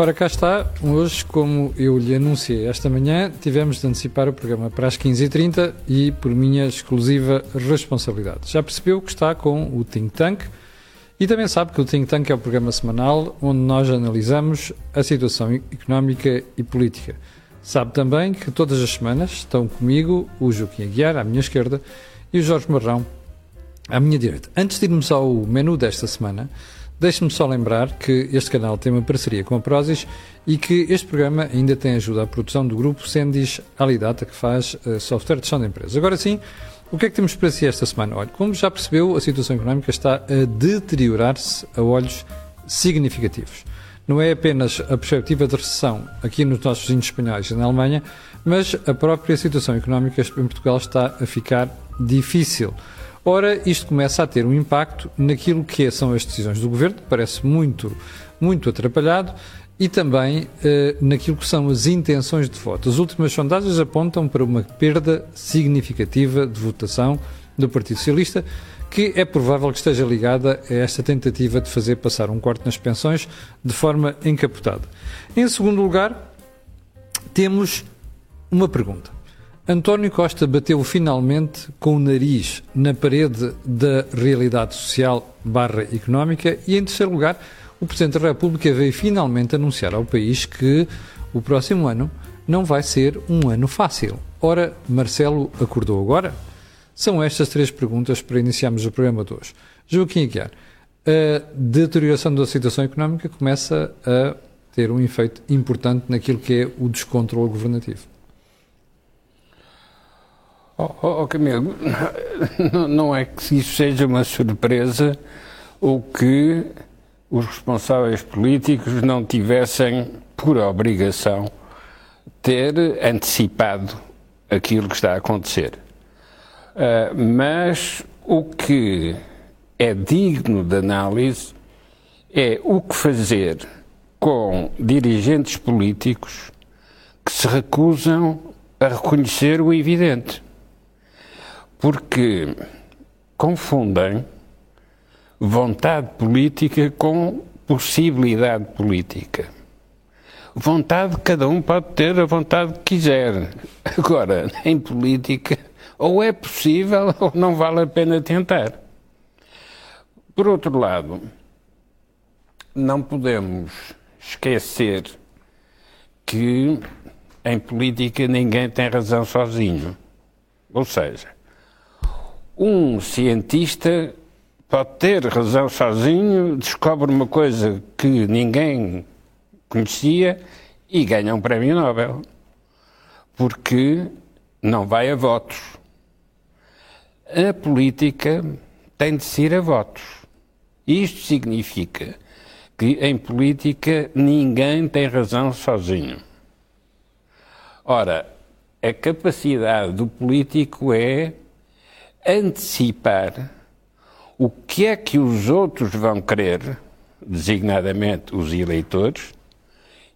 Ora, cá está. Hoje, como eu lhe anunciei esta manhã, tivemos de antecipar o programa para as 15h30 e por minha exclusiva responsabilidade. Já percebeu que está com o Think Tank e também sabe que o Think Tank é o programa semanal onde nós analisamos a situação económica e política. Sabe também que todas as semanas estão comigo o Joaquim Aguiar, à minha esquerda, e o Jorge Marrão, à minha direita. Antes de irmos ao menu desta semana, Deixe-me só lembrar que este canal tem uma parceria com a Prozis e que este programa ainda tem ajuda à produção do grupo Sendis Alidata, que faz uh, software de gestão de empresas. Agora sim, o que é que temos para si esta semana? Olha, como já percebeu, a situação económica está a deteriorar-se a olhos significativos. Não é apenas a perspectiva de recessão aqui nos nossos vizinhos espanhóis e na Alemanha, mas a própria situação económica em Portugal está a ficar difícil. Ora, isto começa a ter um impacto naquilo que são as decisões do governo, que parece muito, muito atrapalhado, e também eh, naquilo que são as intenções de voto. As últimas sondagens apontam para uma perda significativa de votação do Partido Socialista, que é provável que esteja ligada a esta tentativa de fazer passar um corte nas pensões de forma encapotada. Em segundo lugar, temos uma pergunta. António Costa bateu finalmente com o nariz na parede da realidade social barra económica e, em terceiro lugar, o Presidente da República veio finalmente anunciar ao país que o próximo ano não vai ser um ano fácil. Ora, Marcelo acordou agora? São estas três perguntas para iniciarmos o programa de hoje. Joaquim Aguiar, a deterioração da situação económica começa a ter um efeito importante naquilo que é o descontrole governativo. Oh, oh, Camilo, não é que isso seja uma surpresa ou que os responsáveis políticos não tivessem, por obrigação, ter antecipado aquilo que está a acontecer. Uh, mas o que é digno de análise é o que fazer com dirigentes políticos que se recusam a reconhecer o evidente porque confundem vontade política com possibilidade política. Vontade, cada um pode ter a vontade que quiser. Agora, em política, ou é possível ou não vale a pena tentar. Por outro lado, não podemos esquecer que em política ninguém tem razão sozinho. Ou seja, um cientista pode ter razão sozinho, descobre uma coisa que ninguém conhecia e ganha um prémio Nobel. Porque não vai a votos. A política tem de ser a votos. Isto significa que em política ninguém tem razão sozinho. Ora, a capacidade do político é antecipar o que é que os outros vão querer, designadamente os eleitores,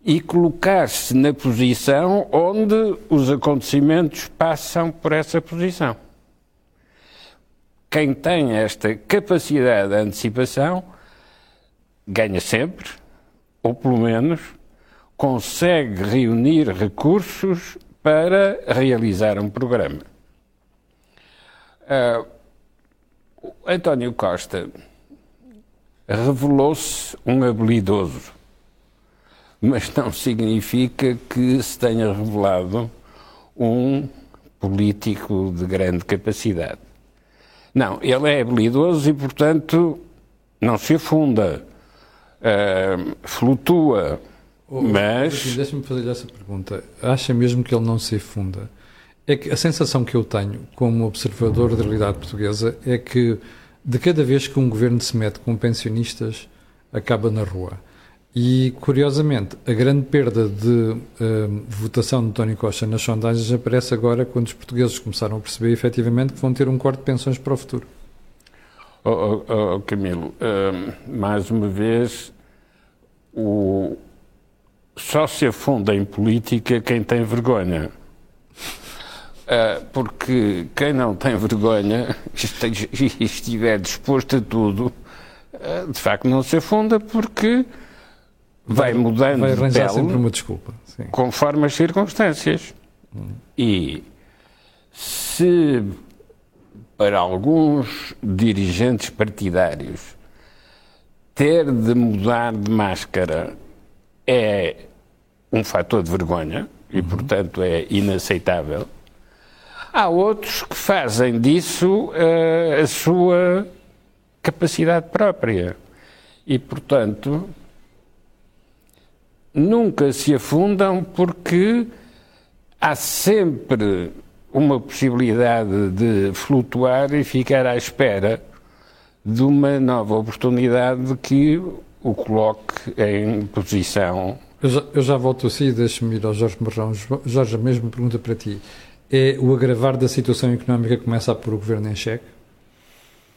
e colocar-se na posição onde os acontecimentos passam por essa posição. Quem tem esta capacidade de antecipação ganha sempre, ou pelo menos consegue reunir recursos para realizar um programa. Uh, António Costa revelou-se um habilidoso, mas não significa que se tenha revelado um político de grande capacidade. Não, ele é habilidoso e, portanto, não se afunda, uh, flutua, oh, mas... Deixa-me fazer essa pergunta. Acha mesmo que ele não se afunda? É que a sensação que eu tenho como observador da realidade portuguesa é que de cada vez que um governo se mete com pensionistas, acaba na rua. E, curiosamente, a grande perda de uh, votação de António Costa nas sondagens aparece agora quando os portugueses começaram a perceber efetivamente que vão ter um corte de pensões para o futuro. Oh, oh, oh Camilo, uh, mais uma vez, o... só se afunda em política quem tem vergonha. Uh, porque quem não tem vergonha e estiver disposto a tudo, uh, de facto não se afunda, porque vai, mudando vai arranjar de pele sempre uma desculpa. Sim. conforme as circunstâncias. E se para alguns dirigentes partidários ter de mudar de máscara é um fator de vergonha e, portanto, é inaceitável. Há outros que fazem disso uh, a sua capacidade própria. E, portanto, nunca se afundam porque há sempre uma possibilidade de flutuar e ficar à espera de uma nova oportunidade que o coloque em posição. Eu já, eu já volto assim, deixa-me ir ao Jorge Marrão. Jorge, a mesma pergunta para ti. É o agravar da situação económica que começa a pôr o governo em xeque?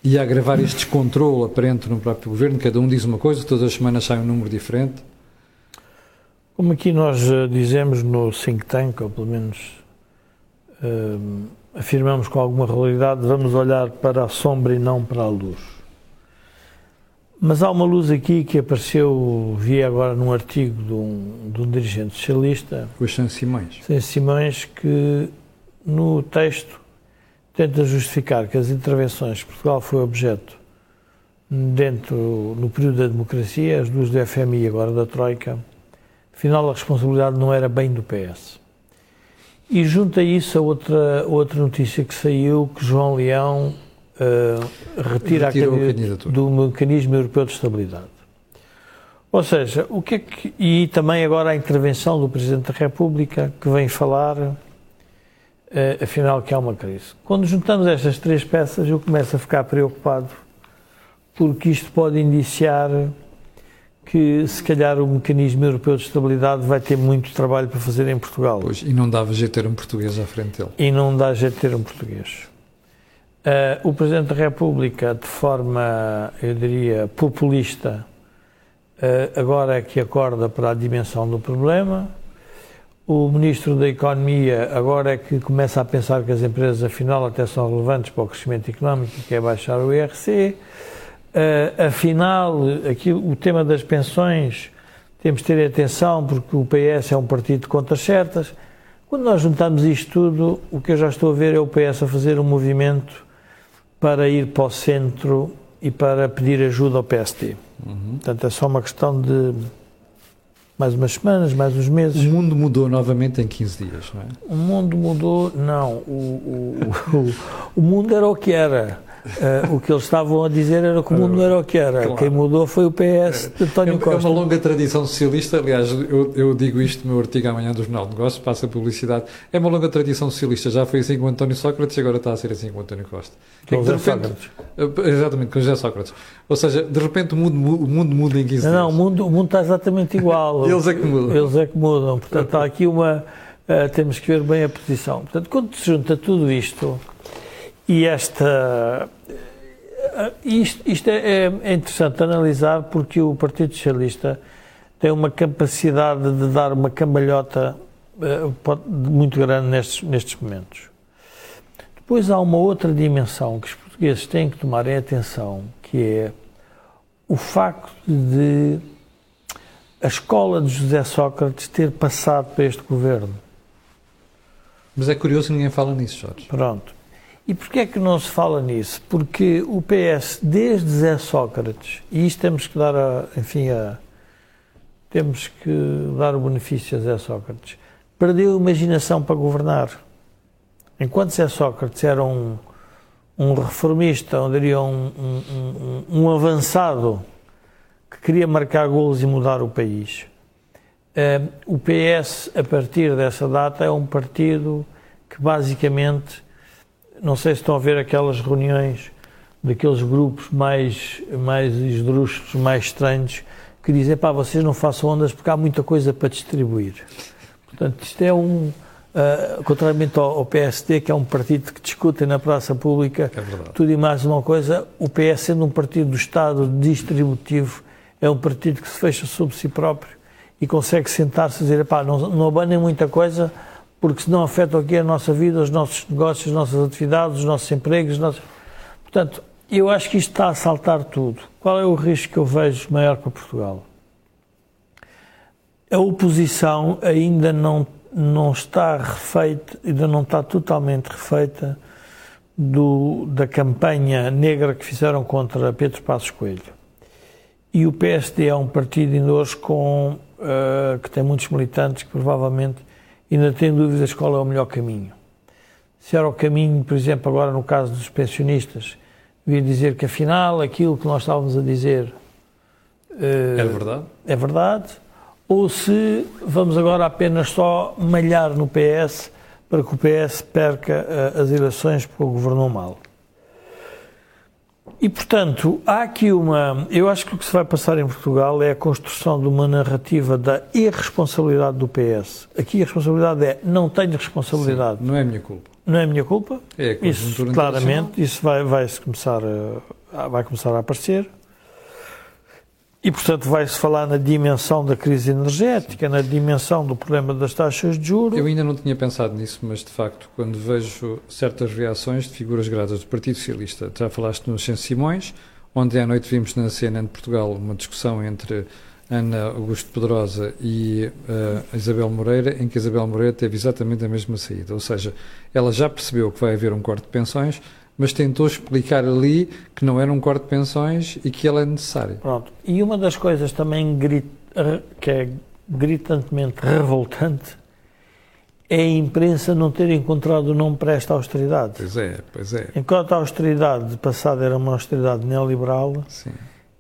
E a agravar este descontrole aparente no próprio governo? Cada um diz uma coisa, todas as semanas sai um número diferente? Como aqui nós eh, dizemos no think tank, ou pelo menos uh, afirmamos com alguma realidade, vamos olhar para a sombra e não para a luz. Mas há uma luz aqui que apareceu, vi agora num artigo de um, de um dirigente socialista. O San Simões. San Simões, que no texto tenta justificar que as intervenções que Portugal foi objeto dentro, no período da democracia, as duas do FMI e agora da Troika, afinal a responsabilidade não era bem do PS. E junto a isso a outra, outra notícia que saiu, que João Leão uh, retira a candidatura do Mecanismo Europeu de Estabilidade. Ou seja, o que é que, e também agora a intervenção do Presidente da República, que vem falar, afinal, que há uma crise. Quando juntamos estas três peças, eu começo a ficar preocupado, porque isto pode indiciar que se calhar o mecanismo europeu de estabilidade vai ter muito trabalho para fazer em Portugal. Pois, e não dava jeito ter um português à frente dele. E não dá jeito ter um português. Uh, o Presidente da República, de forma, eu diria, populista, uh, agora é que acorda para a dimensão do problema. O Ministro da Economia agora é que começa a pensar que as empresas, afinal, até são relevantes para o crescimento económico e quer baixar o IRC. Uh, afinal, aqui, o tema das pensões, temos de ter atenção porque o PS é um partido de contas certas. Quando nós juntamos isto tudo, o que eu já estou a ver é o PS a fazer um movimento para ir para o centro e para pedir ajuda ao PST. Uhum. Portanto, é só uma questão de mais umas semanas, mais uns meses. O mundo mudou novamente em 15 dias, não é? O mundo mudou, não. O, o, o, o mundo era o que era. Uh, o que eles estavam a dizer era que o mundo não era o que era. Claro. Quem mudou foi o PS de António é, Costa. É uma longa tradição socialista. Aliás, eu, eu digo isto no meu artigo amanhã do Jornal de Negócios, passa a publicidade. É uma longa tradição socialista. Já foi assim com o António Sócrates e agora está a ser assim com o António Costa. Com é José Sócrates. Eh, exatamente, com José Sócrates. Ou seja, de repente o mundo, o mundo muda em 15 dias. Não, o mundo, o mundo está exatamente igual. Eles é que mudam. Eles é que mudam. Portanto, há aqui uma. Uh, temos que ver bem a posição. Portanto, quando se junta tudo isto e esta isto, isto é, é, interessante analisar porque o Partido Socialista tem uma capacidade de dar uma cambalhota uh, muito grande nestes, nestes momentos. Depois há uma outra dimensão que os portugueses têm que tomar em atenção, que é o facto de a escola de José Sócrates ter passado para este governo. Mas é curioso que ninguém fala nisso, Jorge. Pronto. E porquê é que não se fala nisso? Porque o PS, desde Zé Sócrates, e isto temos que dar, a, enfim, a, temos que dar o benefício a Zé Sócrates, perdeu a imaginação para governar. Enquanto Zé Sócrates era um, um reformista, ou diria um, um, um, um avançado, que queria marcar golos e mudar o país, eh, o PS, a partir dessa data, é um partido que basicamente não sei se estão a ver aquelas reuniões daqueles grupos mais, mais esdrúxulos, mais estranhos, que dizem, pá, vocês não façam ondas porque há muita coisa para distribuir. Portanto, isto é um, uh, contrariamente ao, ao, PSD, que é um partido que discute na praça pública é tudo e mais uma coisa, o PS, sendo um partido do Estado distributivo, é um partido que se fecha sobre si próprio e consegue sentar-se e dizer, pá, não, não abanem muita coisa, porque senão afeta aqui a nossa vida, os nossos negócios, as nossas atividades, os nossos empregos. Os nossos... Portanto, eu acho que isto está a saltar tudo. Qual é o risco que eu vejo maior para Portugal? a oposição ainda não, não está refeita, ainda não está totalmente refeita do, da campanha negra que fizeram contra Pedro Passos Coelho. E o PSD é um partido ainda hoje com, uh, que tem muitos militantes que provavelmente ainda têm dúvidas qual é o melhor caminho. Se era o caminho, por exemplo, agora no caso dos pensionistas, vir dizer que afinal aquilo que nós estávamos a dizer uh, é verdade. É verdade ou se vamos agora apenas só malhar no PS para que o PS perca uh, as eleições porque governou mal. E, portanto, há aqui uma. Eu acho que o que se vai passar em Portugal é a construção de uma narrativa da irresponsabilidade do PS. Aqui a responsabilidade é não tenho responsabilidade. Sim, não é minha culpa. Não é minha culpa. É a isso, claramente, isso vai, vai, começar a, vai começar a aparecer. E, portanto, vai-se falar na dimensão da crise energética, na dimensão do problema das taxas de juros. Eu ainda não tinha pensado nisso, mas, de facto, quando vejo certas reações de figuras gradas do Partido Socialista, já falaste no Senso Simões, ontem à noite vimos na CNN de Portugal uma discussão entre Ana Augusto Pedrosa e uh, Isabel Moreira, em que Isabel Moreira teve exatamente a mesma saída. Ou seja, ela já percebeu que vai haver um corte de pensões, mas tentou explicar ali que não era um corte de pensões e que ele é necessário. Pronto. E uma das coisas também que é gritantemente revoltante é a imprensa não ter encontrado o nome para esta austeridade. Pois é, pois é. Enquanto a austeridade passada era uma austeridade neoliberal, Sim.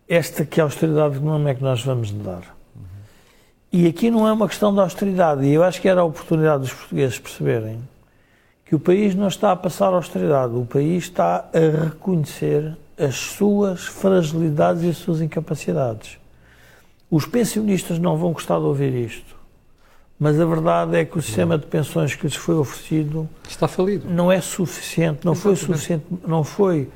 esta que é a austeridade, que nome é que nós vamos dar? Uhum. E aqui não é uma questão de austeridade, e eu acho que era a oportunidade dos portugueses perceberem que o país não está a passar austeridade, o país está a reconhecer as suas fragilidades e as suas incapacidades. Os pensionistas não vão gostar de ouvir isto, mas a verdade é que o sistema de pensões que lhes foi oferecido está falido. Não é suficiente, não foi suficiente, não foi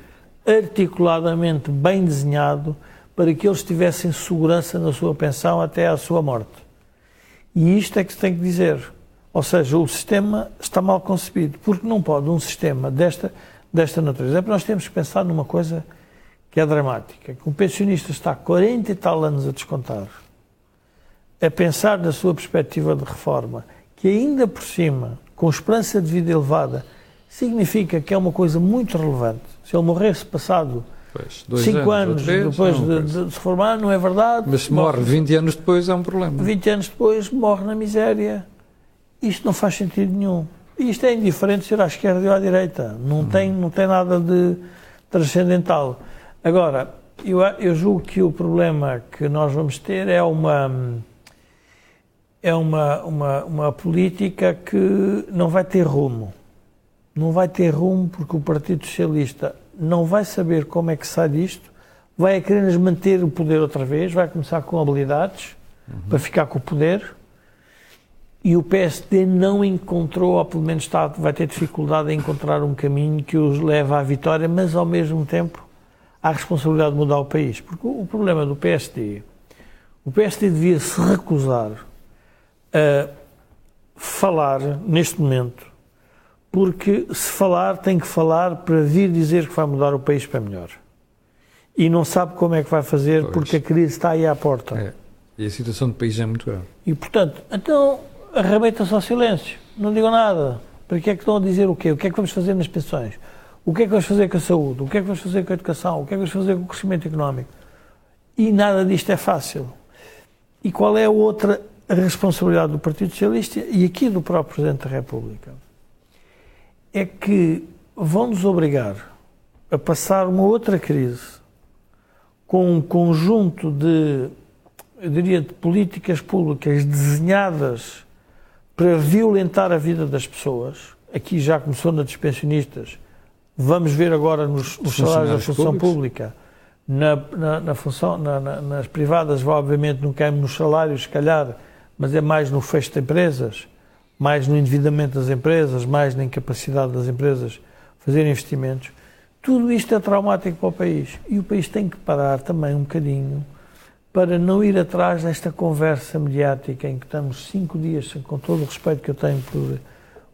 articuladamente bem desenhado para que eles tivessem segurança na sua pensão até à sua morte. E isto é que se tem que dizer. Ou seja, o sistema está mal concebido, porque não pode um sistema desta, desta natureza. É nós temos que pensar numa coisa que é dramática, que um pensionista está 40 e tal anos a descontar, a pensar na sua perspectiva de reforma, que ainda por cima, com esperança de vida elevada, significa que é uma coisa muito relevante. Se ele morresse passado 5 anos, anos depois de, de, se formar, não é verdade. Mas se morre 20 anos depois é um problema. 20 anos depois morre na miséria isto não faz sentido nenhum. Isto é indiferente ser à esquerda ou à direita. Não, uhum. tem, não tem nada de transcendental. Agora, eu, eu julgo que o problema que nós vamos ter é uma é uma, uma, uma política que não vai ter rumo. Não vai ter rumo porque o Partido Socialista não vai saber como é que sai disto, vai querer manter o poder outra vez, vai começar com habilidades uhum. para ficar com o poder e o PSD não encontrou, ou pelo menos está, vai ter dificuldade em encontrar um caminho que os leve à vitória, mas ao mesmo tempo à responsabilidade de mudar o país. Porque o problema do PSD, o PSD devia se recusar a falar neste momento, porque se falar, tem que falar para vir dizer que vai mudar o país para melhor. E não sabe como é que vai fazer, pois. porque a crise está aí à porta. É. E a situação do país é muito grave. E, portanto, então arrebenta-se ao silêncio, não digam nada. Para que é que estão a dizer o quê? O que é que vamos fazer nas pensões? O que é que vamos fazer com a saúde? O que é que vamos fazer com a educação? O que é que vamos fazer com o crescimento económico? E nada disto é fácil. E qual é a outra responsabilidade do Partido Socialista e aqui do próprio Presidente da República? É que vão-nos obrigar a passar uma outra crise com um conjunto de, eu diria, de políticas públicas desenhadas para violentar a vida das pessoas. Aqui já começou na dos pensionistas. Vamos ver agora nos, nos salários da função públicos. pública. Na, na, na função, na, nas privadas, obviamente, não caímos nos salários, se calhar, mas é mais no fecho de empresas, mais no endividamento das empresas, mais na incapacidade das empresas fazer investimentos. Tudo isto é traumático para o país. E o país tem que parar também um bocadinho para não ir atrás desta conversa mediática em que estamos cinco dias, com todo o respeito que eu tenho por,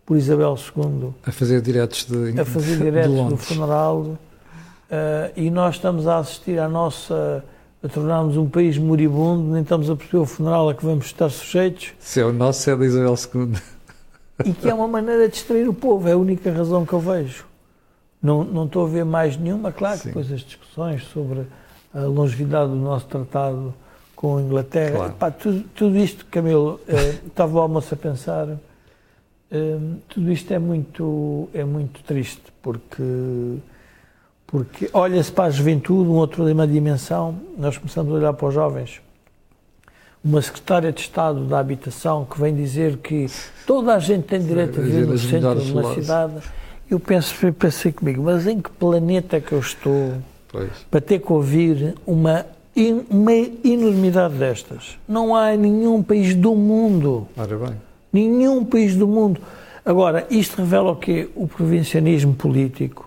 por Isabel II, a fazer diretos de, a fazer diretos do funeral, uh, e nós estamos a assistir à nossa a tornarmos um país moribundo, nem estamos a perceber o funeral a que vamos estar sujeitos. Se é o nosso, é da Isabel II. E que é uma maneira de distrair o povo, é a única razão que eu vejo. Não, não estou a ver mais nenhuma, claro que depois as discussões sobre a longevidade do nosso tratado com a Inglaterra, claro. Tudo, tudo, isto, Camilo, eh, estava o almoço a pensar, eh, tudo isto é muito, é muito triste, porque porque olha-se para a juventude, um outro, uma dimensão, nós começamos a olhar para os jovens. Uma secretária de Estado da Habitação que vem dizer que toda a gente tem direito a viver no centro de uma cidade. Eu penso, pensei comigo, mas em que planeta é que eu estou pois. para ter que ouvir uma, uma enormidade destas? Não há nenhum país do mundo. Ora bem. Nenhum país do mundo. Agora, isto revela o quê? O provincianismo político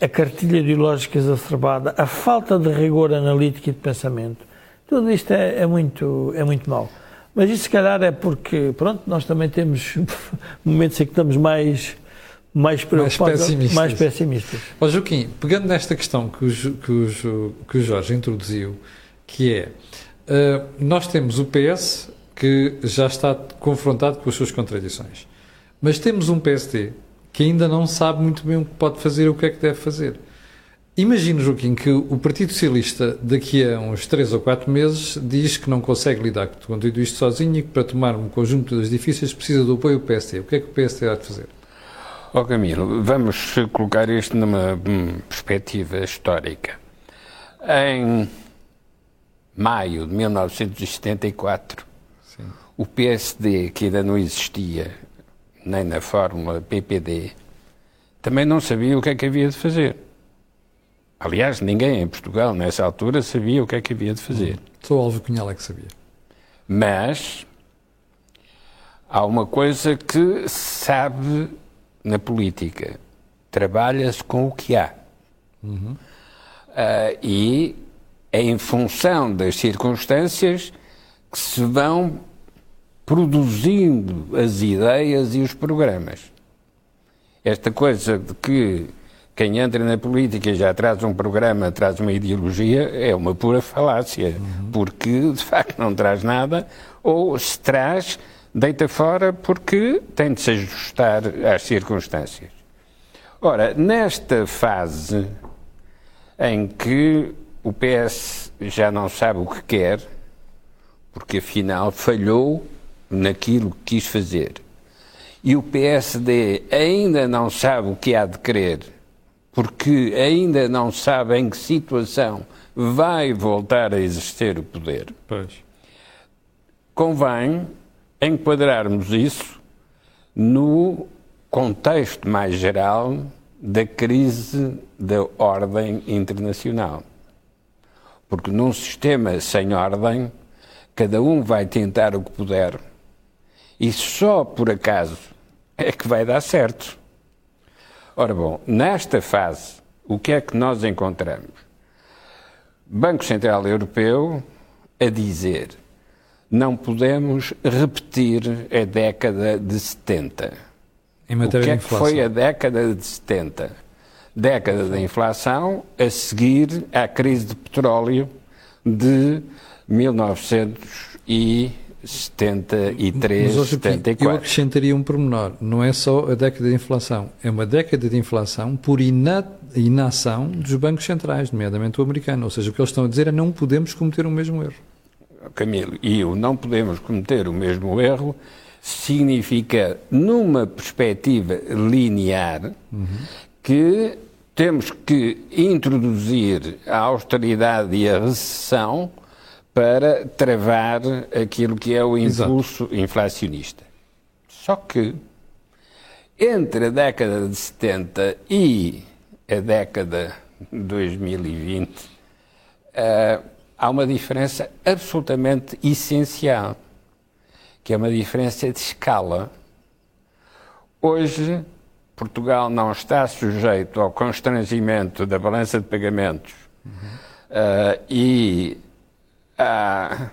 a cartilha ideológica exacerbada, a falta de rigor analítico e de pensamento, tudo isto é, é, muito, é muito mau. Mas isso, se calhar, é porque, pronto, nós também temos momentos em que estamos mais, mais preocupados, mais pessimistas. Mais pessimistas. Ó Joaquim, pegando nesta questão que o, que o, que o Jorge introduziu, que é, uh, nós temos o PS que já está confrontado com as suas contradições, mas temos um PSD que ainda não sabe muito bem o que pode fazer e o que é que deve fazer. Imagino, Joaquim, que o Partido Socialista, daqui a uns 3 ou 4 meses, diz que não consegue lidar com tudo isto sozinho e que para tomar um conjunto das difíceis precisa do apoio do PSD. O que é que o PSD há de fazer? Ó oh, Camilo, vamos colocar isto numa hum, perspectiva histórica. Em maio de 1974, Sim. o PSD, que ainda não existia, nem na fórmula PPD, também não sabia o que é que havia de fazer. Aliás, ninguém em Portugal, nessa altura, sabia o que é que havia de fazer. Hum, só o Alvo Cunhal é que sabia. Mas há uma coisa que sabe na política: trabalha-se com o que há. Uhum. Uh, e é em função das circunstâncias que se vão produzindo as ideias e os programas. Esta coisa de que quem entra na política já traz um programa, traz uma ideologia, é uma pura falácia, uhum. porque de facto não traz nada, ou se traz, deita fora porque tem de se ajustar às circunstâncias. Ora, nesta fase em que o PS já não sabe o que quer, porque afinal falhou naquilo que quis fazer e o PSD ainda não sabe o que há de querer, porque ainda não sabe em que situação vai voltar a exercer o poder, pois. convém enquadrarmos isso no contexto mais geral da crise da ordem internacional. Porque num sistema sem ordem, cada um vai tentar o que puder e só por acaso é que vai dar certo. Ora bom, nesta fase, o que é que nós encontramos? Banco Central Europeu a dizer não podemos repetir a década de 70. Em matéria o que é que foi a década de 70? Década da inflação a seguir à crise de petróleo de 1900 e 73, Mas, 74. Eu acrescentaria um pormenor. Não é só a década de inflação. É uma década de inflação por ina inação dos bancos centrais, nomeadamente o americano. Ou seja, o que eles estão a dizer é não podemos cometer o mesmo erro. Camilo, e o não podemos cometer o mesmo erro significa, numa perspectiva linear, uhum. que temos que introduzir a austeridade e a recessão para travar aquilo que é o impulso Exato. inflacionista. Só que entre a década de 70 e a década de 2020 uh, há uma diferença absolutamente essencial, que é uma diferença de escala. Hoje, Portugal não está sujeito ao constrangimento da balança de pagamentos uhum. uh, e a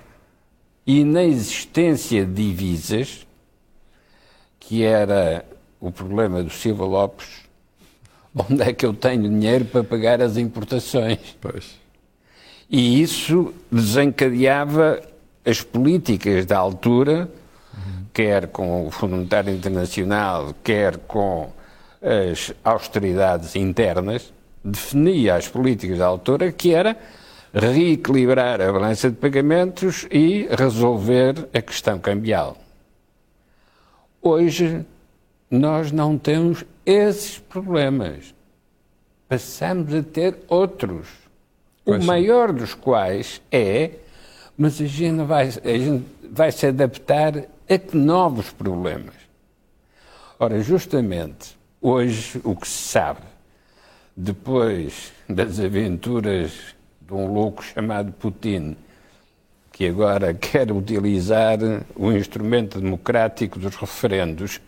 inexistência de divisas, que era o problema do Silva Lopes, onde é que eu tenho dinheiro para pagar as importações? Pois. E isso desencadeava as políticas da altura, uhum. quer com o Fundo Monetário Internacional, quer com as austeridades internas, definia as políticas da altura, que era reequilibrar a balança de pagamentos e resolver a questão cambial. Hoje, nós não temos esses problemas. Passamos a ter outros. Pois o maior dos quais é, mas a gente, vai, a gente vai se adaptar a que novos problemas? Ora, justamente, hoje o que se sabe, depois das aventuras de um louco chamado Putin, que agora quer utilizar o instrumento democrático dos referendos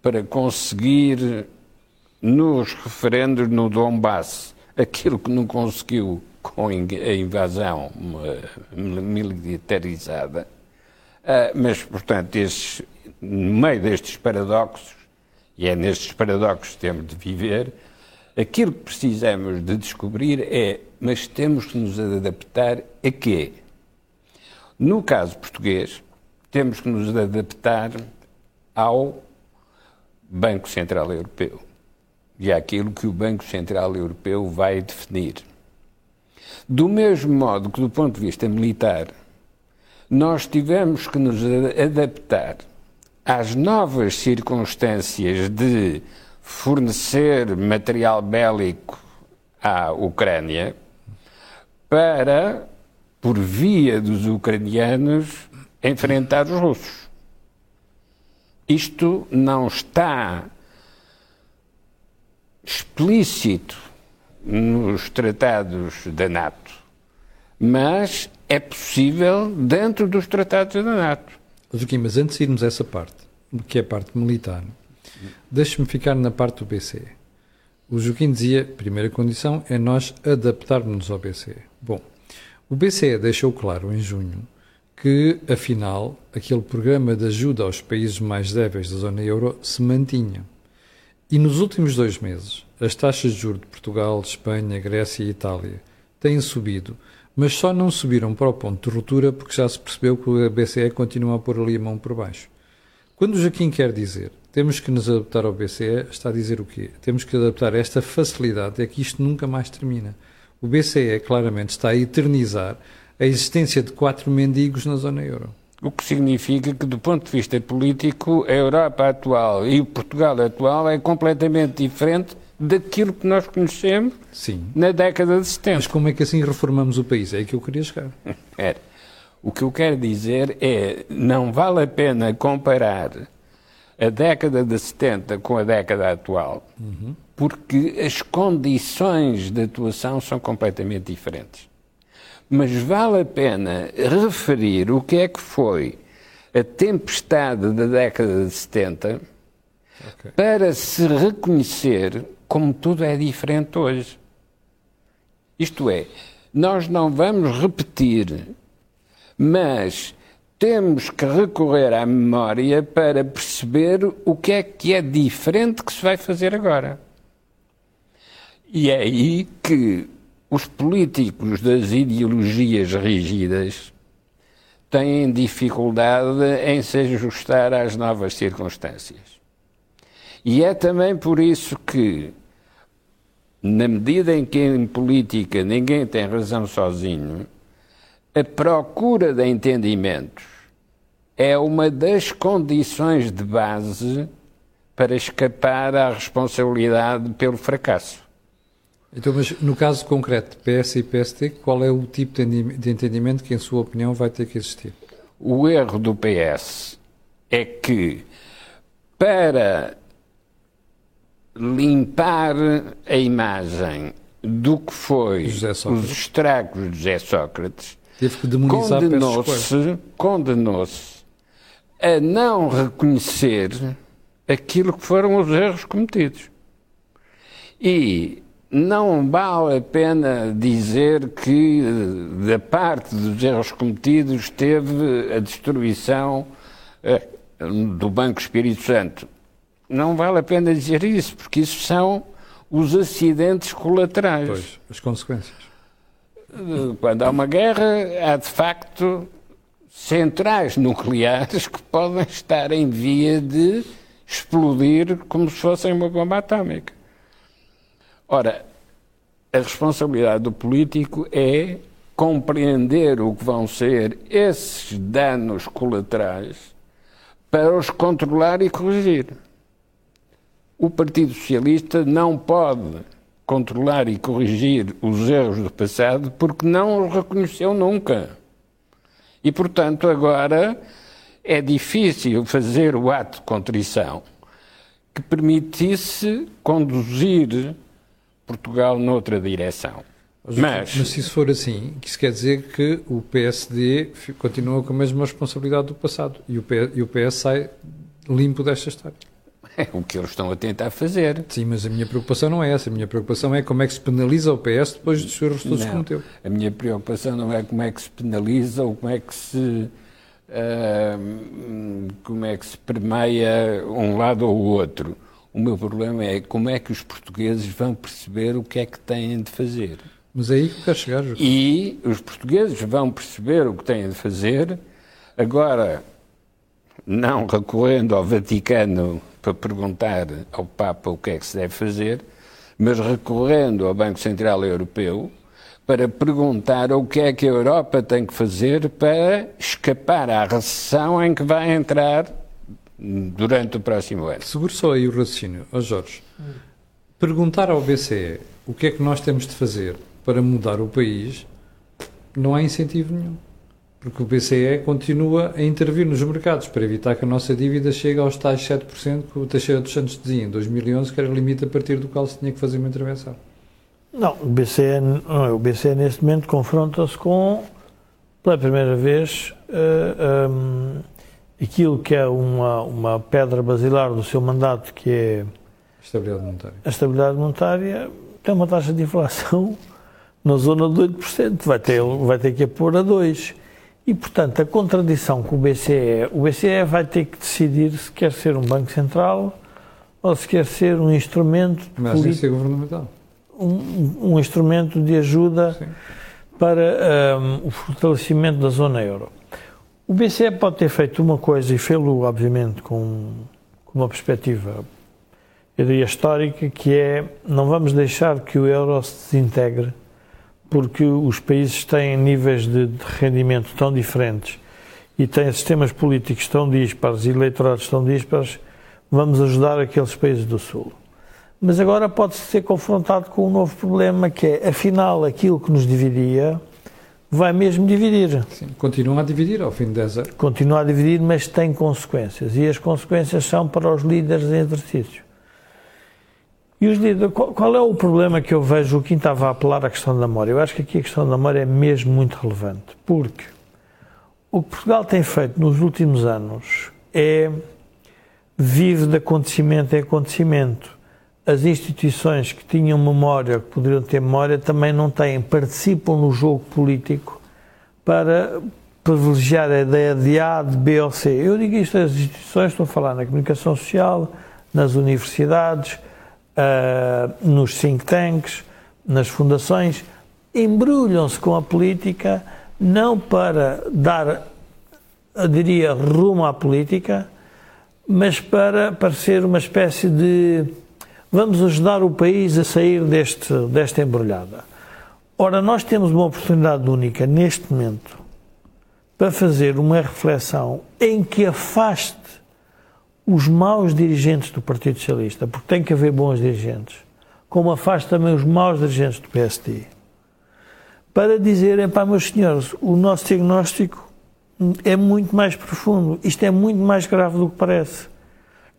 para conseguir nos referendos no Donbass aquilo que não conseguiu com a invasão militarizada. Ah, mas, portanto, estes, no meio destes paradoxos, e é nestes paradoxos que temos de viver, aquilo que precisamos de descobrir é, mas temos que nos adaptar a quê? No caso português, temos que nos adaptar ao Banco Central Europeu e àquilo que o Banco Central Europeu vai definir. Do mesmo modo que, do ponto de vista militar, nós tivemos que nos adaptar às novas circunstâncias de fornecer material bélico à Ucrânia para por via dos ucranianos, enfrentar os russos. Isto não está explícito nos tratados da NATO, mas é possível dentro dos tratados da NATO. Joaquim, mas antes de irmos a essa parte, que é a parte militar, deixe-me ficar na parte do BCE. O Joaquim dizia, primeira condição é nós adaptarmos-nos ao BCE. Bom, o BCE deixou claro em junho que, afinal, aquele programa de ajuda aos países mais débeis da zona euro se mantinha. E nos últimos dois meses, as taxas de juros de Portugal, Espanha, Grécia e Itália têm subido, mas só não subiram para o ponto de ruptura porque já se percebeu que o BCE continua a pôr ali a mão por baixo. Quando o Joaquim quer dizer temos que nos adaptar ao BCE, está a dizer o quê? Temos que adaptar esta facilidade, é que isto nunca mais termina. O BCE claramente está a eternizar a existência de quatro mendigos na zona euro. O que significa que, do ponto de vista político, a Europa atual e o Portugal atual é completamente diferente daquilo que nós conhecemos Sim. na década de 70. Mas como é que assim reformamos o país? É aí que eu queria chegar. É. O que eu quero dizer é não vale a pena comparar a década de 70 com a década atual, uhum. porque as condições de atuação são completamente diferentes. Mas vale a pena referir o que é que foi a tempestade da década de 70 okay. para se reconhecer como tudo é diferente hoje. Isto é, nós não vamos repetir, mas temos que recorrer à memória para perceber o que é que é diferente que se vai fazer agora. E é aí que os políticos das ideologias rígidas têm dificuldade em se ajustar às novas circunstâncias. E é também por isso que, na medida em que em política ninguém tem razão sozinho, a procura de entendimentos é uma das condições de base para escapar à responsabilidade pelo fracasso. Então, mas no caso concreto de PS e PST, qual é o tipo de entendimento que, em sua opinião, vai ter que existir? O erro do PS é que, para limpar a imagem do que foi os estragos de José Sócrates, condenou-se condenou a não reconhecer aquilo que foram os erros cometidos. E não vale a pena dizer que, da parte dos erros cometidos, teve a destruição eh, do Banco Espírito Santo. Não vale a pena dizer isso, porque isso são os acidentes colaterais. Pois, as consequências quando há uma guerra, há de facto centrais nucleares que podem estar em via de explodir como se fossem uma bomba atómica. Ora, a responsabilidade do político é compreender o que vão ser esses danos colaterais para os controlar e corrigir. O Partido Socialista não pode controlar e corrigir os erros do passado porque não os reconheceu nunca. E, portanto, agora é difícil fazer o ato de contrição que permitisse conduzir Portugal noutra direção. Mas, mas se isso for assim, isso quer dizer que o PSD continua com a mesma responsabilidade do passado e o PS, e o PS sai limpo desta história. É o que eles estão a tentar fazer. Sim, mas a minha preocupação não é essa. A minha preocupação é como é que se penaliza o PS depois dos erros todos que cometeu. A minha preocupação não é como é que se penaliza ou como é que se. Uh, como é que se permeia um lado ou o outro. O meu problema é como é que os portugueses vão perceber o que é que têm de fazer. Mas é aí que eu quero chegar. E os portugueses vão perceber o que têm de fazer, agora, não recorrendo ao Vaticano para perguntar ao Papa o que é que se deve fazer, mas recorrendo ao Banco Central Europeu para perguntar o que é que a Europa tem que fazer para escapar à recessão em que vai entrar durante o próximo ano. Seguro só aí o raciocínio, oh Jorge. Perguntar ao BCE o que é que nós temos de fazer para mudar o país, não há incentivo nenhum. Porque o BCE continua a intervir nos mercados para evitar que a nossa dívida chegue aos tais 7% que o Teixeira dos Santos dizia em 2011, que era o limite a partir do qual se tinha que fazer uma intervenção. Não, o BCE, o BCE neste momento confronta-se com, pela primeira vez, uh, eh, um, ehm, aquilo que é uma, uma pedra basilar do seu mandato, que é a estabilidade monetária. A estabilidade monetária tem uma taxa de inflação na zona de 8%, vai ter, vai ter que a pôr a 2%. E, portanto, a contradição com o BCE, o BCE vai ter que decidir se quer ser um Banco Central ou se quer ser um instrumento Uma agência governamental. Um, um, instrumento de ajuda Sim. para um, o fortalecimento da zona euro. O BCE pode ter feito uma coisa e fê-lo, obviamente, com, com uma perspectiva, eu diria, histórica, que é não vamos deixar que o euro se desintegre porque os países têm níveis de, de rendimento tão diferentes e têm sistemas políticos tão dispares e eleitorados tão dispares, vamos ajudar aqueles países do Sul. Mas agora pode-se ser confrontado com um novo problema, que é, afinal, aquilo que nos dividia vai mesmo dividir. Sim, continua a dividir ao fim de 10 anos. Continua a dividir, mas tem consequências. E as consequências são para os líderes em exercício. E os qual, é o problema que eu vejo? O Kim estava a apelar à questão da memória. Eu acho que aqui a questão da memória é mesmo muito relevante, porque o que Portugal tem feito nos últimos anos é vive de acontecimento em acontecimento. As instituições que tinham memória, que poderiam ter memória, também não têm, participam no jogo político para privilegiar a ideia de A, de B ou C. Eu digo isto às instituições, estou a falar na comunicação social, nas universidades, uh, nos think tanks, nas fundações, embrulham-se com a política não para dar, diria, rumo à política, mas para parecer uma espécie de vamos ajudar o país a sair deste, desta embrulhada. Ora, nós temos uma oportunidade única neste momento para fazer uma reflexão em que afaste os maus dirigentes do Partido Socialista, porque tem que haver bons dirigentes, como afasta também os maus dirigentes do PSD, para dizerem, pá, meus senhores, o nosso diagnóstico é muito mais profundo, isto é muito mais grave do que parece.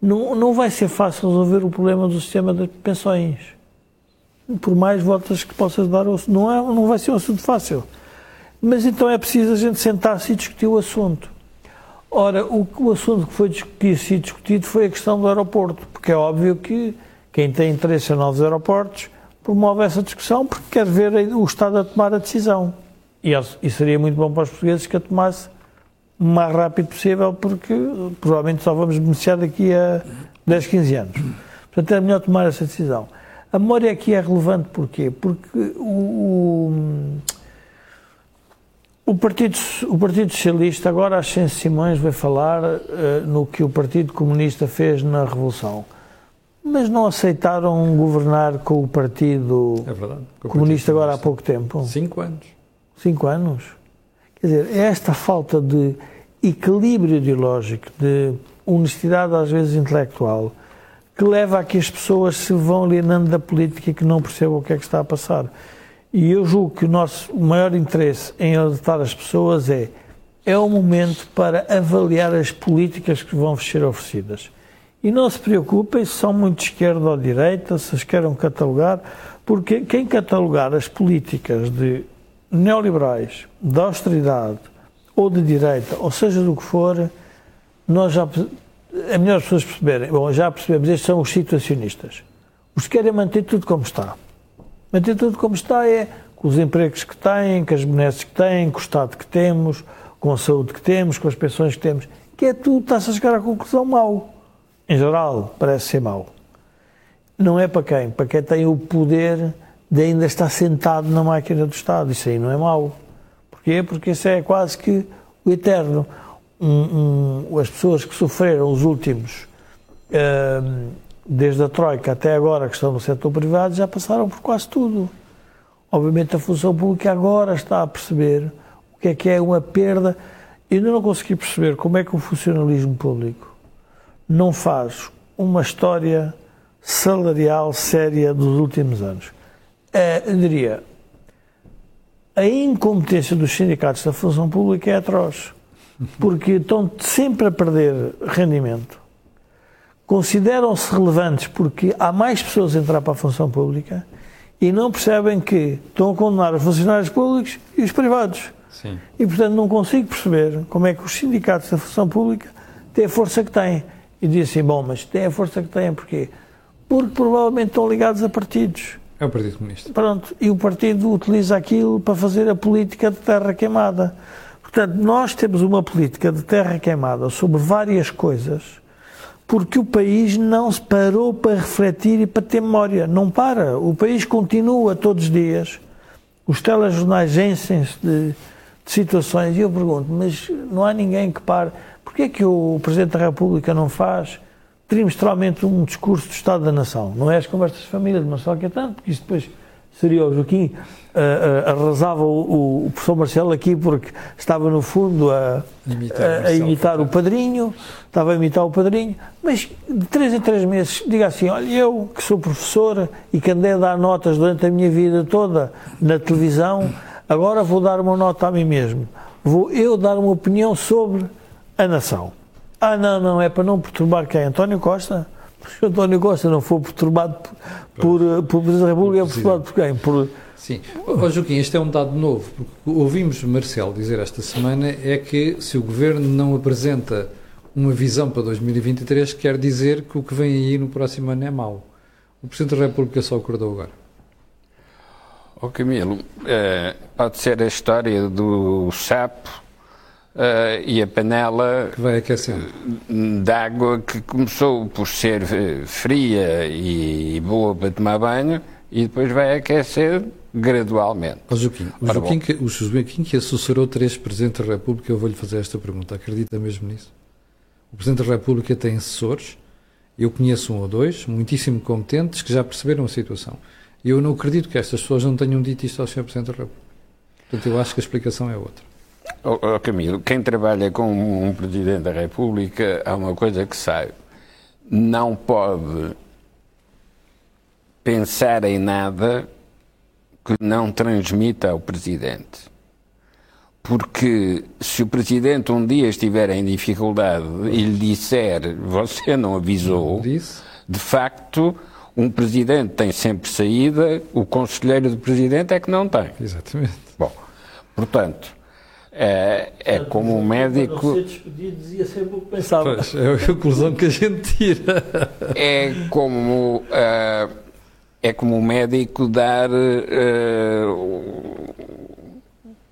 Não, não vai ser fácil resolver o problema do sistema das pensões. Por mais voltas que possas dar, não, é, não vai ser um assunto fácil. Mas então é preciso a gente sentar-se e discutir o assunto. Ora, o, o assunto que foi discutido, discutido foi a questão do aeroporto, porque é óbvio que quem tem interesse em novos aeroportos promove essa discussão porque quer ver o Estado a tomar a decisão. E, e seria muito bom para os portugueses que a tomasse o mais rápido possível, porque provavelmente só vamos beneficiar daqui a 10, 15 anos. Portanto, é melhor tomar essa decisão. A memória aqui é relevante porquê? Porque o, o O Partido, o Partido Socialista, agora Ascenso Simões vai falar uh, no que o Partido Comunista fez na Revolução. Mas não aceitaram governar com o Partido É verdade. Com o Comunista Partido agora há pouco tempo? Cinco anos. Cinco anos. Quer dizer, é esta falta de equilíbrio ideológico, de honestidade às vezes intelectual, que leva a que as pessoas se vão alienando da política e que não percebam o que é que está a passar. E eu julgo que o nosso maior interesse em alertar as pessoas é é o momento para avaliar as políticas que vão ser oferecidas. E não se preocupem se são muito de esquerda ou de direita, se as queiram catalogar, porque quem catalogar as políticas de neoliberais, de austeridade ou de direita, ou seja do que for, nós já é melhor as pessoas perceberem. Bom, já percebemos, estes são os situacionistas. Os que querem manter tudo como está. Manter tudo como está é com os empregos que têm, com as benesses que têm, com o Estado que temos, com a saúde que temos, com as pensões que temos, que é tudo, está-se a chegar à conclusão mau. Em geral, parece ser mau. Não é para quem? Para quem tem o poder de ainda estar sentado na máquina do Estado. Isso aí não é mau. Porquê? Porque isso é quase que o eterno. Um, um, as pessoas que sofreram os últimos, hum, desde a Troika até agora, que estão no setor privado, já passaram por quase tudo. Obviamente a função pública agora está a perceber o que é que é uma perda. Eu ainda não consegui perceber como é que o funcionalismo público não faz uma história salarial séria dos últimos anos. É, eu diria, a incompetência dos sindicatos da função pública é atroz, porque estão sempre a perder rendimento. Consideram-se relevantes porque há mais pessoas a entrar para a função pública e não percebem que estão a condenar os funcionários públicos e os privados. Sim. E, portanto, não consigo perceber como é que os sindicatos da função pública têm a força que têm. E diz assim, bom, mas têm a força que têm porquê? Porque provavelmente estão ligados a partidos. É o Partido Comunista. Pronto, e o partido utiliza aquilo para fazer a política de terra queimada. Portanto, nós temos uma política de terra queimada sobre várias coisas, porque o país não se parou para refletir e para ter memória. Não para. O país continua todos os dias. Os telejornais enchem-se de, de situações. E eu pergunto, mas não há ninguém que pare. Porquê é que o Presidente da República não faz trimestralmente um discurso do Estado da Nação? Não é as conversas de família de Marcelo Caetano, porque isso depois seria o Joaquim, uh, uh, arrasava o, o, professor Marcelo aqui porque estava no fundo a imitar, a, a imitar o padrinho, estava a imitar o padrinho, mas de três em três meses diga assim, olha, eu que sou professora e que andei a dar notas durante a minha vida toda na televisão, agora vou dar uma nota a mim mesmo. Vou eu dar uma opinião sobre a nação. Ah, não, não, é para não perturbar quem? António Costa? Se António Costa não for perturbado por, por, por Presidente da República, é perturbado por quem? Por... Sim. Oh, Joaquim, este é um dado novo, porque ouvimos Marcelo dizer esta semana é que se o Governo não apresenta uma visão para 2023, quer dizer que o que vem aí no próximo ano é mau. O Presidente da República só acordou agora. Ó oh, Camilo, eh, pode ser a história do sapo Uh, e a panela que vai aquecendo de água que começou por ser fria e boa para tomar banho e depois vai aquecer gradualmente. Oh, Joaquim, o, Ora, Joaquim que, o Joaquim que assessorou três Presidentes da República, eu vou-lhe fazer esta pergunta, acredita mesmo nisso? O Presidente da República tem assessores, eu conheço um ou dois, muitíssimo competentes, que já perceberam a situação. E eu não acredito que estas pessoas não tenham dito isto ao Sr. Presidente da República. Portanto, eu acho que a explicação é outra. Oh, oh, Camilo, quem trabalha com um Presidente da República há uma coisa que sabe. Não pode pensar em nada que não transmita ao Presidente. Porque se o Presidente um dia estiver em dificuldade e lhe disser você não avisou, de facto, um Presidente tem sempre saída, o Conselheiro do Presidente é que não tem. Exatamente. Bom, portanto, é, é como um médico. Ser sempre o que pensava. Pois, é a conclusão que a gente tira. É como. Uh, é como um médico dar uh,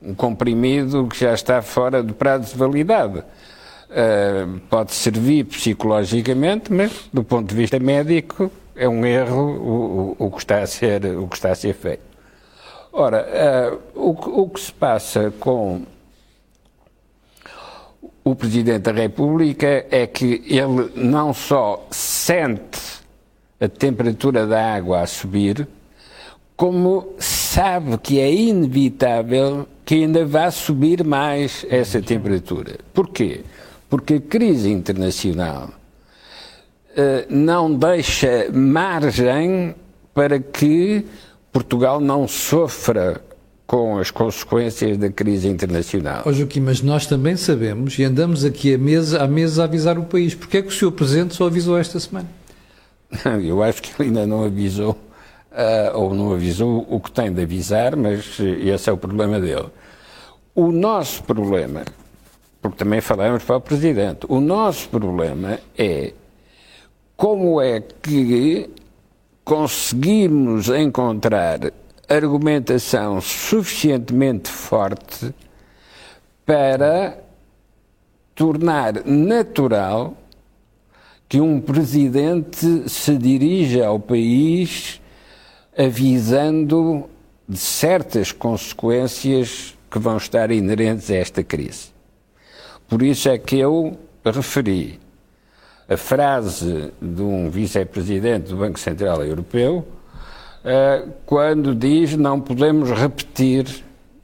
um comprimido que já está fora do prazo de validade. Uh, pode servir psicologicamente, mas do ponto de vista médico é um erro o, o, o que, está a ser, o que está a ser feito. Ora, o, o que se passa com o Presidente da República é que ele não só sente a temperatura da água a subir, como sabe que é inevitável que ainda vá subir mais essa temperatura. Porquê? Porque a crise internacional uh, não deixa margem para que Portugal não sofra com as consequências da crise internacional. Ó oh, Joaquim, mas nós também sabemos e andamos aqui a mesa, a mesa a avisar o país. Porquê é que o Sr. Presidente só avisou esta semana? Eu acho que ele ainda não avisou, uh, ou não avisou o que tem de avisar, mas esse é o problema dele. O nosso problema, porque também falamos para o Presidente, o nosso problema é como é que conseguimos encontrar argumentação suficientemente forte para tornar natural que um presidente se dirija ao país avisando de certas consequências que vão estar inerentes a esta crise. Por isso é que eu referi a frase de um vice-presidente do Banco Central Europeu uh, quando diz não podemos repetir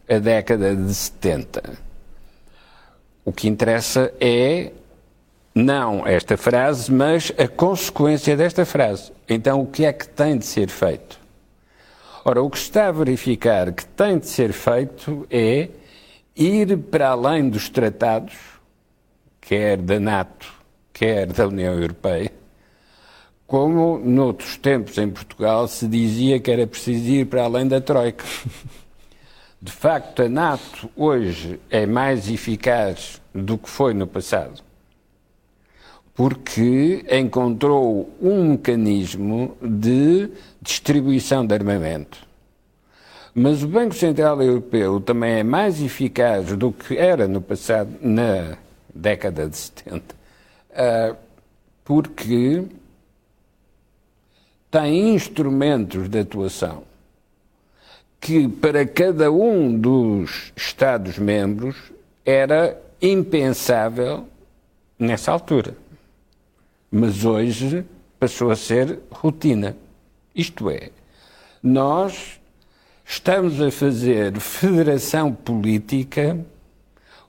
a década de 70. O que interessa é não esta frase, mas a consequência desta frase. Então, o que é que tem de ser feito? Ora, o que está a verificar que tem de ser feito é ir para além dos tratados, quer da NATO, quer da União Europeia, como noutros tempos em Portugal se dizia que era preciso ir para além da Troika. De facto, a NATO hoje é mais eficaz do que foi no passado, porque encontrou um mecanismo de distribuição de armamento. Mas o Banco Central Europeu também é mais eficaz do que era no passado, na década de 70, ah, porque tem instrumentos de atuação que para cada um dos Estados-membros era impensável nessa altura. Mas hoje passou a ser rotina. Isto é, nós estamos a fazer federação política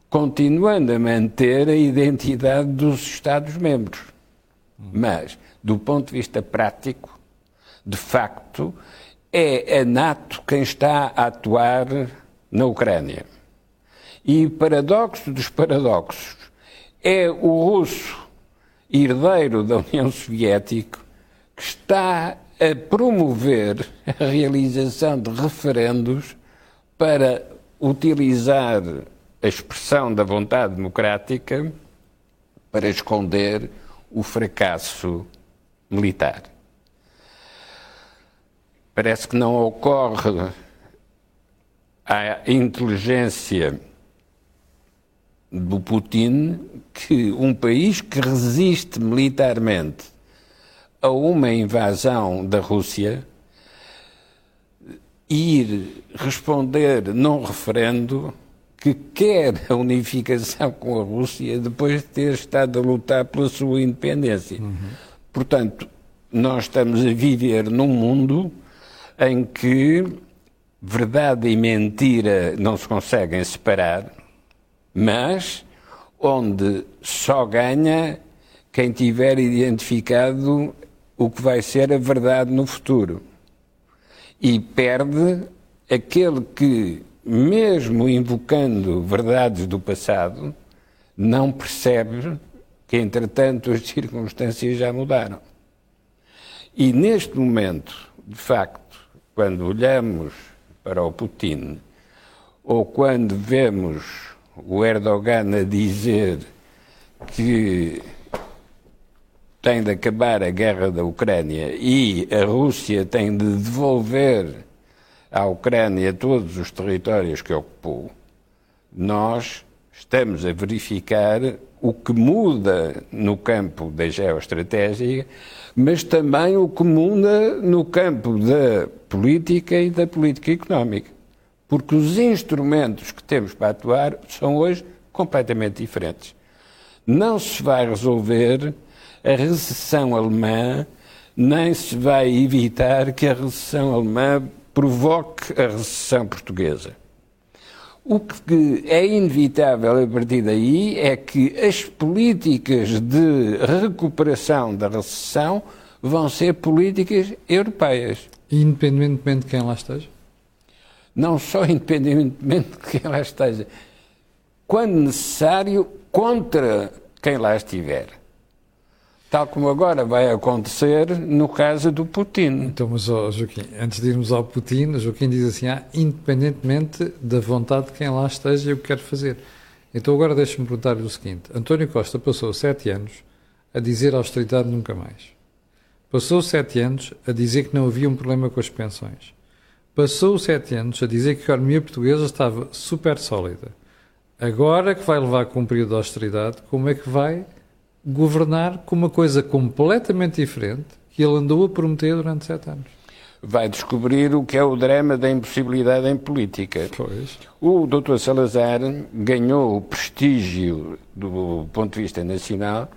continuando a manter a identidade dos Estados-membros. Mas, do ponto de vista prático, de facto, é a NATO quem está a atuar na Ucrânia. E paradoxo dos paradoxos, é o russo, herdeiro da União Soviética, que está a promover a realização de referendos para utilizar a expressão da vontade democrática para esconder o fracasso militar. Parece que não ocorre à inteligência do Putin que um país que resiste militarmente a uma invasão da Rússia ir responder num referendo que quer a unificação com a Rússia depois de ter estado a lutar pela sua independência. Uhum. Portanto, nós estamos a viver num mundo em que verdade e mentira não se conseguem separar, mas onde só ganha quem tiver identificado o que vai ser a verdade no futuro. E perde aquele que, mesmo invocando verdades do passado, não percebe que, entretanto, as circunstâncias já mudaram. E neste momento, de facto, quando olhamos para o Putin ou quando vemos o Erdogan a dizer que tem de acabar a guerra da Ucrânia e a Rússia tem de devolver à Ucrânia todos os territórios que ocupou, nós estamos a verificar o que muda no campo da geoestratégia mas também o que muda no campo da política e da política económica. Porque os instrumentos que temos para atuar são hoje completamente diferentes. não se vai resolver a recessão alemã, nem se vai evitar que a recessão alemã provoque a recessão portuguesa. O que é inevitável a partir daí é que as políticas de recuperação da recessão vão ser políticas europeias. Independentemente de quem lá esteja? Não só independentemente de quem lá esteja. Quando necessário, contra quem lá estiver. Tal como agora vai acontecer no caso do Putin. Então, mas oh, Joaquim, antes de irmos ao Putin, Joaquim diz assim: ah, independentemente da vontade de quem lá esteja, eu quero fazer. Então, agora deixa-me perguntar-lhe o seguinte: António Costa passou sete anos a dizer austeridade nunca mais. Passou sete anos a dizer que não havia um problema com as pensões. Passou sete anos a dizer que a economia portuguesa estava super sólida. Agora que vai levar um período de austeridade, como é que vai governar com uma coisa completamente diferente que ele andou a prometer durante sete anos. Vai descobrir o que é o drama da impossibilidade em política. Pois. O Dr. Salazar ganhou o prestígio do ponto de vista nacional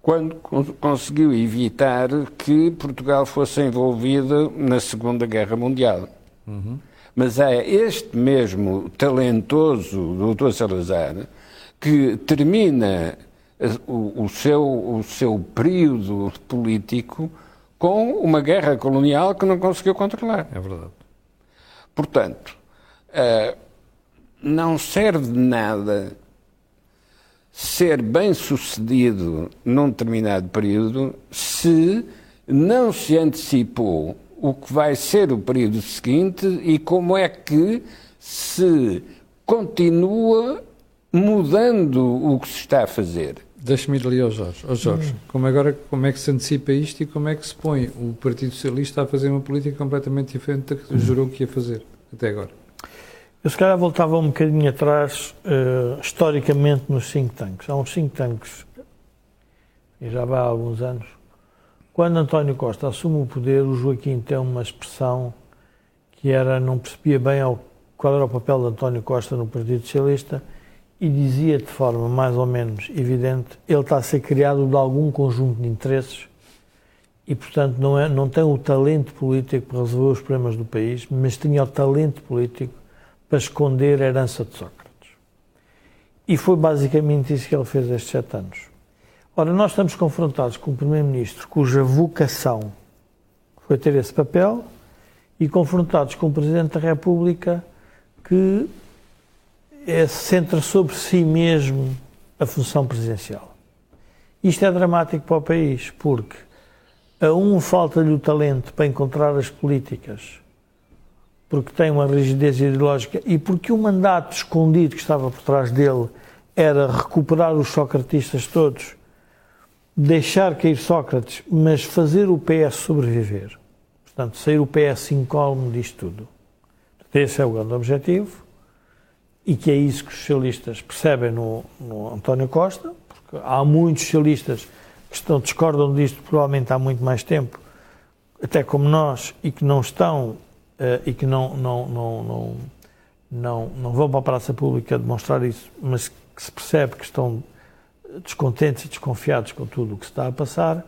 quando conseguiu evitar que Portugal fosse envolvido na Segunda Guerra Mundial. Uhum. Mas é este mesmo talentoso Dr. Salazar que termina o, o, seu, o seu período político com uma guerra colonial que não conseguiu controlar. É verdade. Portanto, uh, não serve de nada ser bem sucedido num determinado período se não se antecipou o que vai ser o período seguinte e como é que se continua mudando o que se está a fazer. Deixa-me ir ali ao Jorge. Ao Jorge, hum. como, agora, como é que se antecipa isto e como é que se põe o Partido Socialista a fazer uma política completamente diferente da que hum. jurou que ia fazer até agora? Eu se calhar voltava um bocadinho atrás, uh, historicamente, nos think tanks. Há uns think tanks, e já vai há alguns anos, quando António Costa assume o poder, o Joaquim tem uma expressão que era, não percebia bem qual era o papel de António Costa no Partido Socialista, e dizia de forma mais ou menos evidente, ele está a ser criado de algum conjunto de interesses e, portanto, não, é, não tem o talento político para resolver os problemas do país, mas tinha o talento político para esconder a herança de Sócrates. E foi basicamente isso que ele fez estes sete anos. Ora, nós estamos confrontados com um Primeiro-Ministro cuja vocação foi ter esse papel e confrontados com um Presidente da República que é, centra sobre si mesmo a função presidencial. Isto é dramático para o país, porque a um falta-lhe o talento para encontrar as políticas, porque tem uma rigidez ideológica e porque o mandato escondido que estava por trás dele era recuperar os socratistas todos, deixar cair Sócrates, mas fazer o PS sobreviver. Portanto, sair o PS incólume disto tudo. Esse é o grande objetivo e que é isso que os socialistas percebem no, no António Costa, porque há muitos socialistas que estão, discordam disto provavelmente há muito mais tempo, até como nós, e que não estão uh, e que não, não, não, não, não, não vão para a praça pública demonstrar isso, mas que se percebe que estão descontentes e desconfiados com tudo o que se está a passar.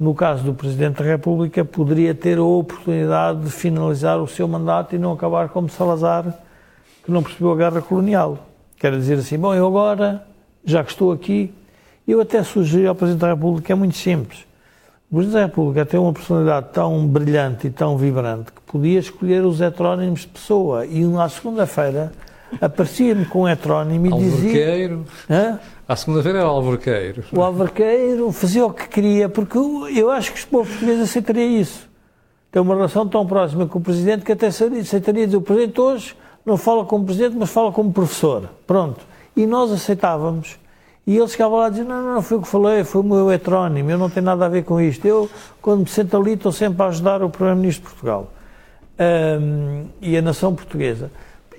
No caso do Presidente da República, poderia ter a oportunidade de finalizar o seu mandato e não acabar como Salazar, que não percebeu a guerra colonial. Quer dizer assim, bom, eu agora, já que estou aqui, eu até sugeri ao Presidente da República, é muito simples. O Presidente da República tem uma personalidade tão brilhante e tão vibrante que podia escolher os heterónimos de pessoa. E na segunda-feira aparecia-me com um heterónimo e dizia... Hã? À segunda-feira era o Alverqueiro. O Alverqueiro fazia o que queria, porque eu acho que o povo português aceitaria isso. Tem uma relação tão próxima com o Presidente que até aceitaria dizer o Presidente hoje não fala como presidente, mas fala como professor. Pronto. E nós aceitávamos. E ele chegava lá e dizia: Não, não, não foi o que falei, foi o meu heterónimo, eu não tenho nada a ver com isto. Eu, quando me sento ali, estou sempre a ajudar o Primeiro-Ministro de Portugal um, e a nação portuguesa.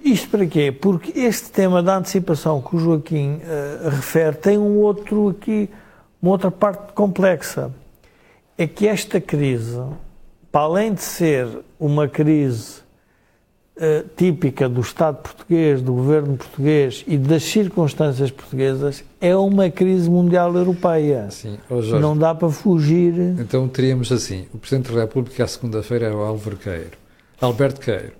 Isto para quê? Porque este tema da antecipação que o Joaquim uh, refere tem um outro aqui, uma outra parte complexa. É que esta crise, para além de ser uma crise uh, típica do Estado português, do governo português e das circunstâncias portuguesas é uma crise mundial europeia. Sim. Oh, Jorge, Não dá para fugir. Então teríamos assim, o Presidente da República à segunda-feira é o Álvaro Queiro, Alberto Queiro.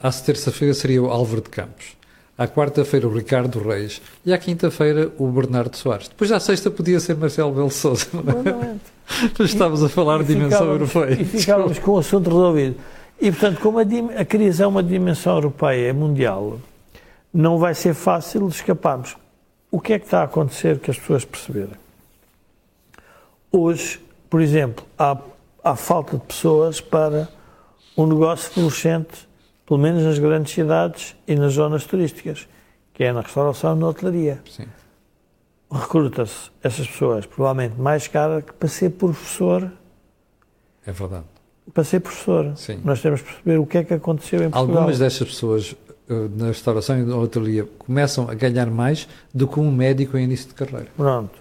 À terça-feira seria o Álvaro de Campos. À quarta-feira o Ricardo Reis e à quinta-feira o Bernardo Soares. Depois à sexta podia ser Marcelo Belo Souza. Mas estávamos a falar de dimensão europeia. E ficávamos com o assunto resolvido. E, portanto, como a, a crise é uma dimensão europeia, é mundial, não vai ser fácil escaparmos. O que é que está a acontecer que as pessoas perceberem? Hoje, por exemplo, há, há falta de pessoas para um negócio florescente, pelo menos nas grandes cidades e nas zonas turísticas, que é na restauração e na hotelaria. Recruta-se essas pessoas, provavelmente mais cara que para ser professor. É verdade. Para ser professor. Sim. Nós temos que perceber o que é que aconteceu em Portugal. Algumas destas pessoas eh, na restauração e na hotelaria começam a ganhar mais do que um médico em início de carreira. Pronto.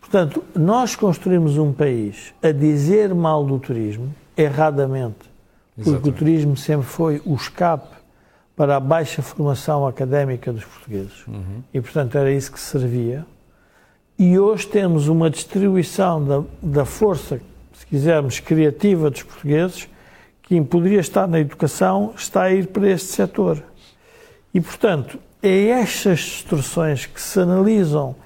Portanto, nós construímos um país a dizer mal do turismo, erradamente, porque Exatamente. o turismo sempre foi o escape para a baixa formação académica dos portugueses. Uhum. E, portanto, era isso que servia. E hoje temos uma distribuição da, da força, se quisermos, criativa dos portugueses, que poderia estar na educação, está a ir para este setor. E, portanto, é estas distorções que se analisam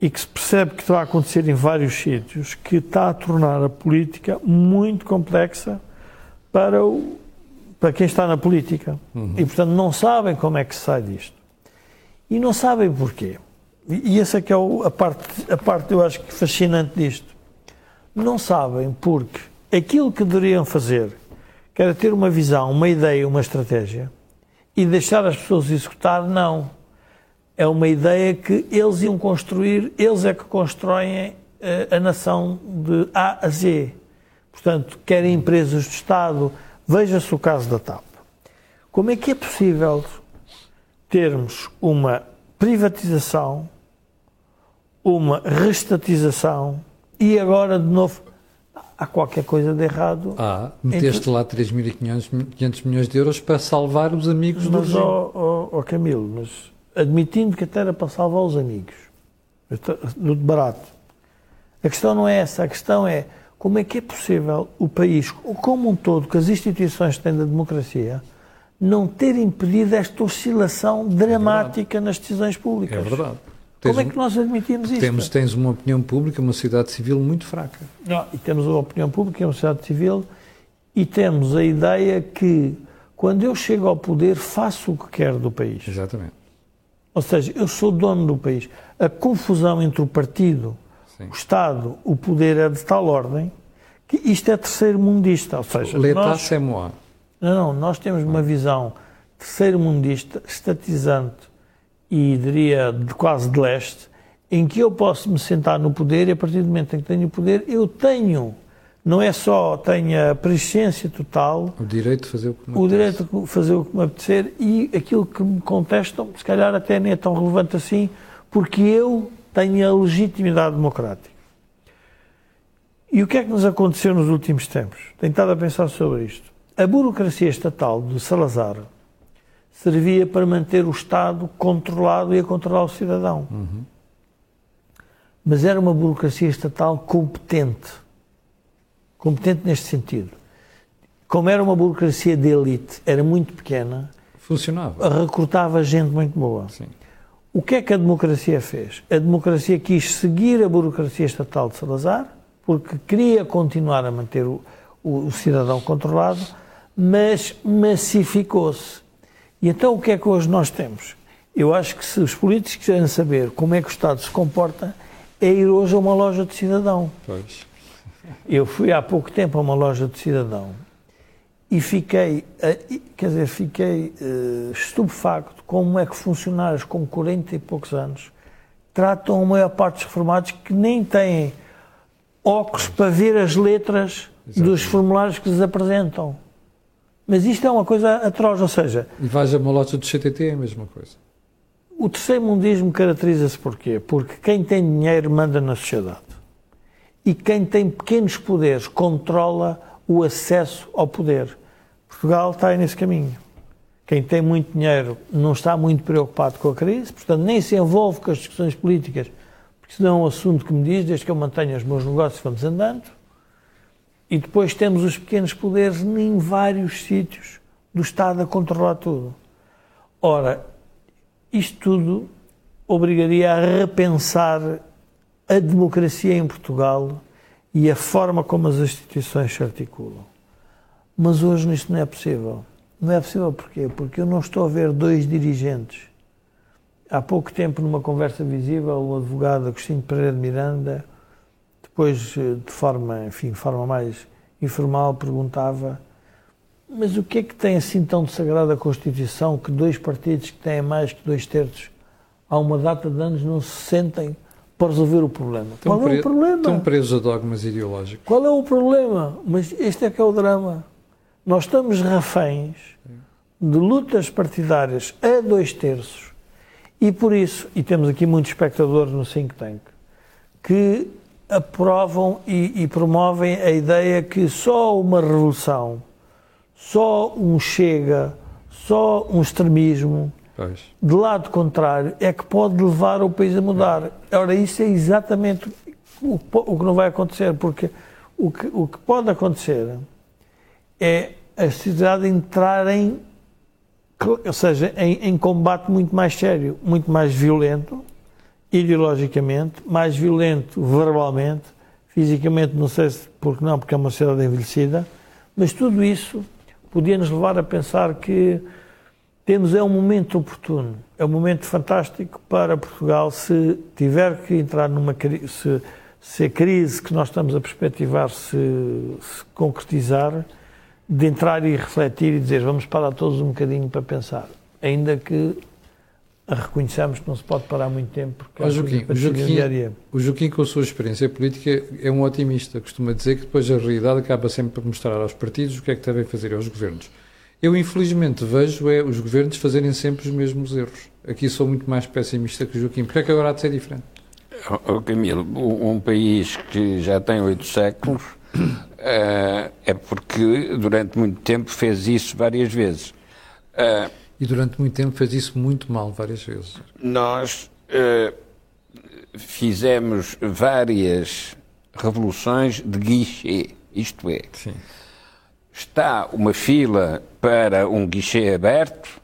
e que se percebe que está a acontecer em vários sítios, que está a tornar a política muito complexa para, o, para quem está na política. Uhum. E, portanto, não sabem como é que se sai disto. E não sabem porquê. E essa é que é a parte, a parte, eu acho que fascinante disto. Não sabem porque aquilo que deveriam fazer, que era ter uma visão, uma ideia, uma estratégia, e deixar as pessoas executar, não. É uma ideia que eles iam construir, eles é que constroem uh, a nação de A a Z. Portanto, querem empresas do Estado. Veja-se o caso da TAP. Como é que é possível termos uma privatização, uma restatização e agora de novo há qualquer coisa de errado. Ah, meteste entre... lá 3.500 milhões de euros para salvar os amigos mas, do regime. Ó oh, oh, Camilo, mas admitindo que até era para salvar os amigos, do barato. A questão não é essa, a questão é como é que é possível o país, como um todo, que as instituições têm da democracia, não ter impedido esta oscilação dramática é nas decisões públicas. É verdade. Como é que nós admitimos isto? Temos, tens uma opinião pública, uma sociedade civil muito fraca. Não, e temos uma opinião pública, uma sociedade civil, e temos a ideia que, quando eu chego ao poder, faço o que quero do país. Exatamente. Ou seja, eu sou dono do país. A confusão entre o partido, Sim. o Estado, o poder é de tal ordem que isto é terceiro mundista. Ou seja, L'état nós, c'est moi. Não, não, nós temos uma visão terceiro mundista, estatizante e diria de quase de leste, em que eu posso me sentar no poder e a partir do momento em que tenho o poder, eu tenho, não é só tenho a presciência total, o direito de fazer o que me o direito de fazer o que me apetecer e aquilo que me contestam, se calhar até nem é tão relevante assim, porque eu tenho a legitimidade democrática. E o que é que nos aconteceu nos últimos tempos? Tenho estado a pensar sobre isto. A burocracia estatal de Salazar servia para manter o Estado controlado e a controlar o cidadão. Uhum. Mas era uma burocracia estatal competente. Competente neste sentido. Como era uma burocracia de elite, era muito pequena, funcionava. Recrutava gente muito boa. Sim. O que é que a democracia fez? A democracia quis seguir a burocracia estatal de Salazar, porque queria continuar a manter o, o, o cidadão controlado, mas massificou-se. E então o que é que hoje nós temos? Eu acho que se os políticos quiserem saber como é que o Estado se comporta, é ir hoje a uma loja de cidadão. Pois. Eu fui há pouco tempo a uma loja de cidadão e fiquei, quer dizer, fiquei uh, estupefacto como é que funcionários com 40 e poucos anos tratam a maior parte dos reformados que nem têm óculos para ver as letras Exatamente. dos formulários que lhes apresentam. Mas isto é uma coisa atroz, ou seja... E vais a uma loja do CTT é a mesma coisa. O terceiro mundismo caracteriza-se porquê? Porque quem tem dinheiro manda na sociedade. E quem tem pequenos poderes controla o acesso ao poder. Portugal está aí nesse caminho. quem tem muito dinheiro não está muito preocupado com a crise, portanto, nem se envolve com as discussões políticas, porque senão é um assunto que me diz, desde que eu mantenha os meus negócios, vamos andando. E depois temos os pequenos poderes em vários sítios do Estado a controlar tudo. Ora, isto tudo obrigaria a repensar a democracia em Portugal e a forma como as instituições se articulam. Mas hoje isto não é possível. Não é possível porquê? Porque eu não estou a ver dois dirigentes. Há pouco tempo, numa conversa visível, o advogado Agostinho Pereira de Miranda, depois, de forma, enfim, de forma mais informal, perguntava mas o que é que tem assim tão de sagrado a Constituição que dois partidos que têm mais que dois terços há uma data de anos não se sentem para resolver o problema? Estão Qual é o problema? Estão presos a dogmas ideológicos. Qual é o problema? Mas este é que é o drama. Nós estamos reféns de lutas partidárias a dois terços e por isso, e temos aqui muitos espectadores no think tank, que aprovam e, e promovem a ideia que só uma revolução só um chega, só um extremismo, pois. de lado contrário, é que pode levar o país a mudar. Ora, isso é exatamente o, o que não vai acontecer, porque o que, o que pode acontecer é a sociedade entrar em, ou seja, em, em combate muito mais sério, muito mais violento, ideologicamente, mais violento verbalmente, fisicamente, não sei se porque não, porque é uma sociedade envelhecida, mas tudo isso podia nos levar a pensar que temos é um momento oportuno, é um momento fantástico para Portugal se tiver que entrar numa se, se a crise que nós estamos a perspectivar se, se concretizar, de entrar e refletir e dizer vamos parar todos um bocadinho para pensar, ainda que reconheçamos que não se pode parar muito tempo porque oh, Joaquim, o, Joaquim, o Joaquim, com a sua experiência política, é um otimista. Costuma dizer que depois a realidade acaba sempre por mostrar aos partidos o que é que devem fazer aos governos. Eu, infelizmente, vejo é os governos fazerem sempre os mesmos erros. Aqui sou muito mais pessimista que o Joaquim. Porque é que agora há de ser diferente? Oh, Camilo, um país que já tem oito séculos uh, é porque durante muito tempo fez isso várias vezes. E durante muito tempo fez isso muito mal, várias vezes. Nós uh, fizemos várias revoluções de guichê, isto é, Sim. está uma fila para um guichê aberto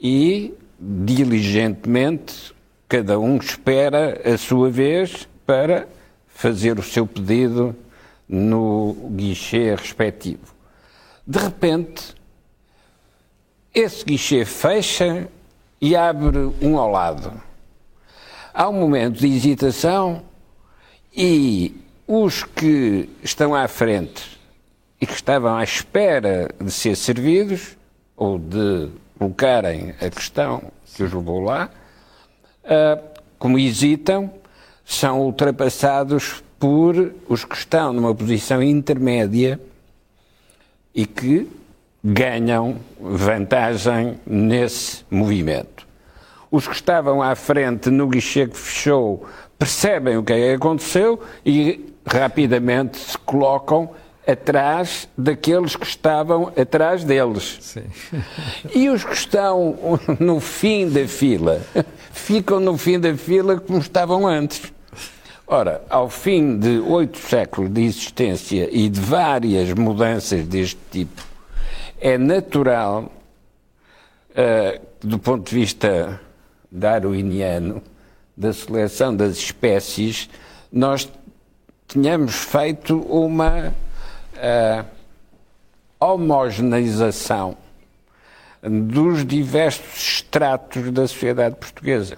e diligentemente cada um espera a sua vez para fazer o seu pedido no guichê respectivo. De repente, esse guichê fecha e abre um ao lado. Há um momento de hesitação e os que estão à frente e que estavam à espera de ser servidos ou de colocarem a questão que os levou lá, ah, como hesitam, são ultrapassados por os que estão numa posição intermédia e que ganham vantagem nesse movimento. Os que estavam à frente no guichê que fechou percebem o que é que aconteceu e rapidamente se colocam atrás daqueles que estavam atrás deles. Sim. E os que estão no fim da fila ficam no fim da fila como estavam antes. Ora, ao fim de oito séculos de existência e de várias mudanças deste tipo, é natural, uh, do ponto de vista darwiniano, da seleção das espécies, nós tínhamos feito uma uh, homogeneização dos diversos estratos da sociedade portuguesa.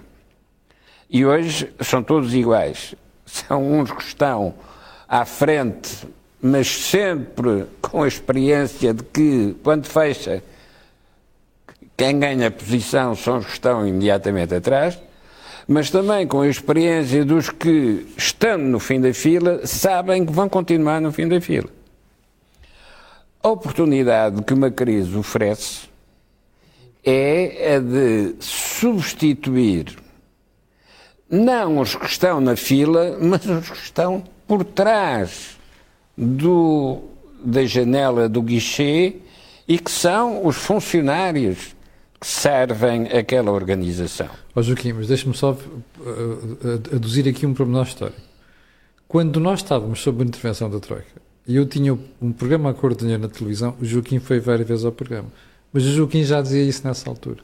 E hoje são todos iguais. São uns que estão à frente mas sempre com a experiência de que, quando fecha, quem ganha posição são os que estão imediatamente atrás, mas também com a experiência dos que, estando no fim da fila, sabem que vão continuar no fim da fila. A oportunidade que uma crise oferece é a de substituir não os que estão na fila, mas os que estão por trás do, da janela do guichê e que são os funcionários que servem aquela organização. Ó Joaquim, mas deixa-me só uh, aduzir aqui um pormenor histórico. Quando nós estávamos sob a intervenção da Troika, e eu tinha um programa a cor de dinheiro na televisão, o Joaquim foi várias vezes ao programa. Mas o Joaquim já dizia isso nessa altura.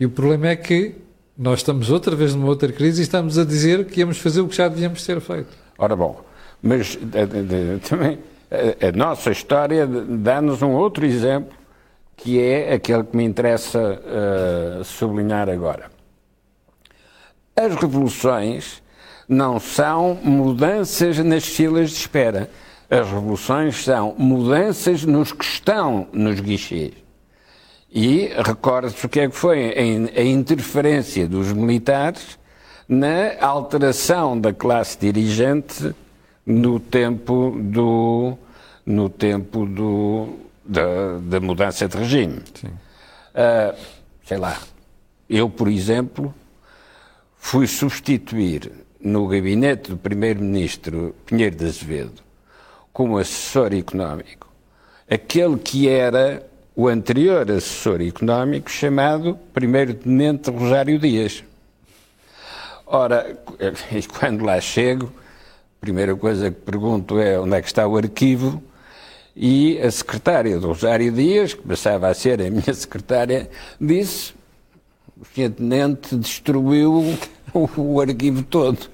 E o problema é que nós estamos outra vez numa outra crise e estamos a dizer que íamos fazer o que já devíamos ter feito. Ora bom, mas também a, nossa história dá-nos um outro exemplo que é aquele que me interessa uh, sublinhar agora. As revoluções não são mudanças nas filas de espera. As revoluções são mudanças nos que estão nos guichês. E recorde-se o que é que foi a interferência dos militares na alteração da classe dirigente no tempo do no tempo do da, da mudança de regime. Uh, sei lá, eu, por exemplo, fui substituir no gabinete do primeiro-ministro Pinheiro de Azevedo como assessor económico aquele que era o anterior assessor económico chamado primeiro-tenente Rosário Dias. Ora, quando lá chego, primeira coisa que pergunto é onde é que está o arquivo e a secretária do Rosário Dias, que passava a ser a minha secretária, disse o senhor tenente destruiu o, o arquivo todo.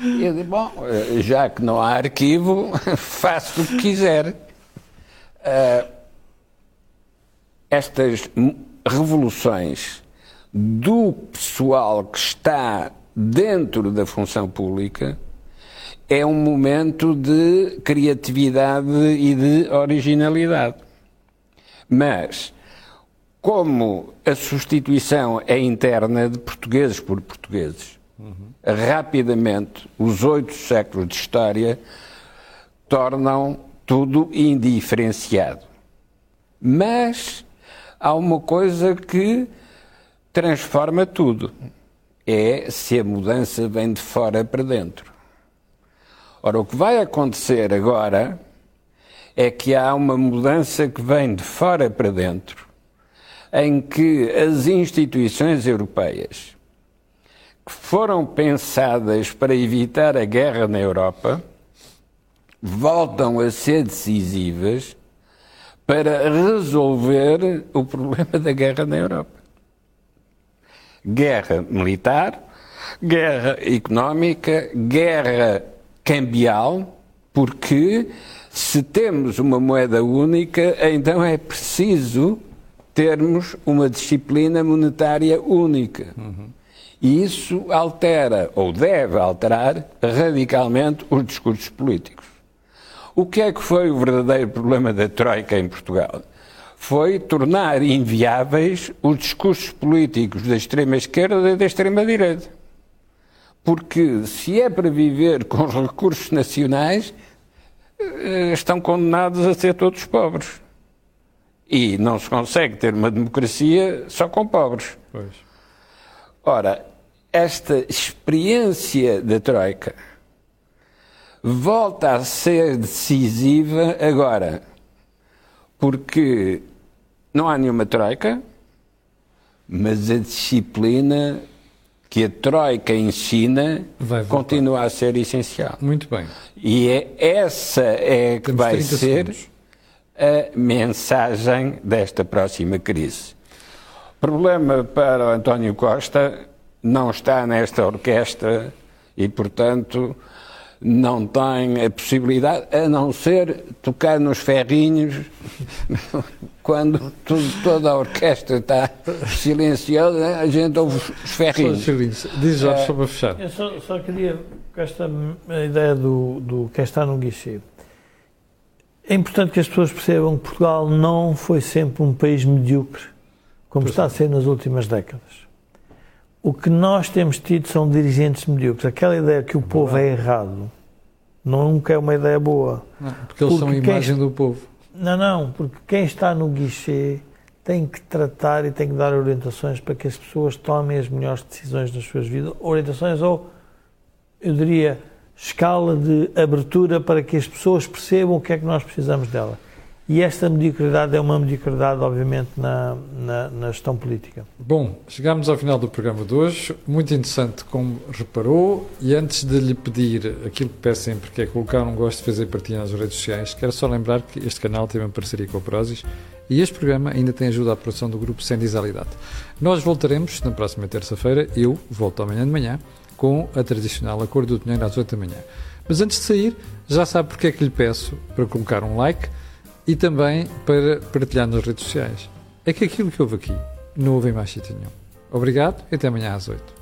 E eu disse, bom, já que não há arquivo, faço o que quiser. Uh, estas revoluções do pessoal que está dentro da função pública é um momento de criatividade e de originalidade. Mas, como a substituição é interna de portugueses por portugueses, uhum. rapidamente os oito séculos de história tornam tudo indiferenciado. Mas há uma coisa que transforma tudo. É se a mudança vem de fora para dentro. Ora, o que vai acontecer agora é que há uma mudança que vem de fora para dentro, em que as instituições europeias que foram pensadas para evitar a guerra na Europa voltam a ser decisivas para resolver o problema da guerra na Europa. Guerra militar, guerra económica, guerra cambial, porque se temos uma moeda única, então é preciso termos uma disciplina monetária única. Uhum. E isso altera, ou deve alterar, radicalmente os discursos políticos. O que é que foi o verdadeiro problema da Troika em Portugal? Foi tornar inviáveis os discursos políticos da extrema-esquerda e da extrema-direita. Porque se é para viver com os recursos nacionais, eh, estão condenados a ser todos pobres. E não se consegue ter uma democracia só com pobres. Pois. Ora, esta experiência da Troika volta a ser decisiva agora, porque não há nenhuma troika, mas a disciplina que a troika ensina continua a ser essencial. Muito bem. E é essa é que vai ser segundos. a mensagem desta próxima crise. O problema para o António Costa não está nesta orquestra e, portanto, não tem a possibilidade, a não ser tocar nos ferrinhos quando tudo, toda a orquestra está silenciosa, a gente ouve os ferrinhos. Diz Jorge, só para fechar. Eu só, só queria, com esta ideia do, do quem está no guichê, é importante que as pessoas percebam que Portugal não foi sempre um país medíocre, como pois está a ser nas últimas décadas. O que nós temos tido são dirigentes medíocres. Aquela ideia que o povo é errado nunca é uma ideia boa. Não, porque eles porque são a imagem quem... do povo. Não, não, porque quem está no guichê tem que tratar e tem que dar orientações para que as pessoas tomem as melhores decisões das suas vidas. Orientações ou, eu diria, escala de abertura para que as pessoas percebam o que é que nós precisamos dela. E esta mediocridade é uma mediocridade, obviamente, na, na, na, gestão política. Bom, chegámos ao final do programa de hoje. Muito interessante, como reparou. E antes de lhe pedir aquilo que peço sempre, que é colocar um gosto fazer partilha nas redes sociais, quero só lembrar que este canal teve uma parceria com a Prozis e este programa ainda tem ajuda à produção do grupo Sem Disalidade. Nós voltaremos na próxima terça-feira. Eu volto amanhã de manhã com a tradicional A Cor do Dinheiro às 8 da manhã. Mas antes de sair, já sabe porque é que lhe peço para colocar um like e também para partilhar nas redes sociais. É que aquilo que houve aqui não houve em mais sítio nenhum. Obrigado e até amanhã às 8.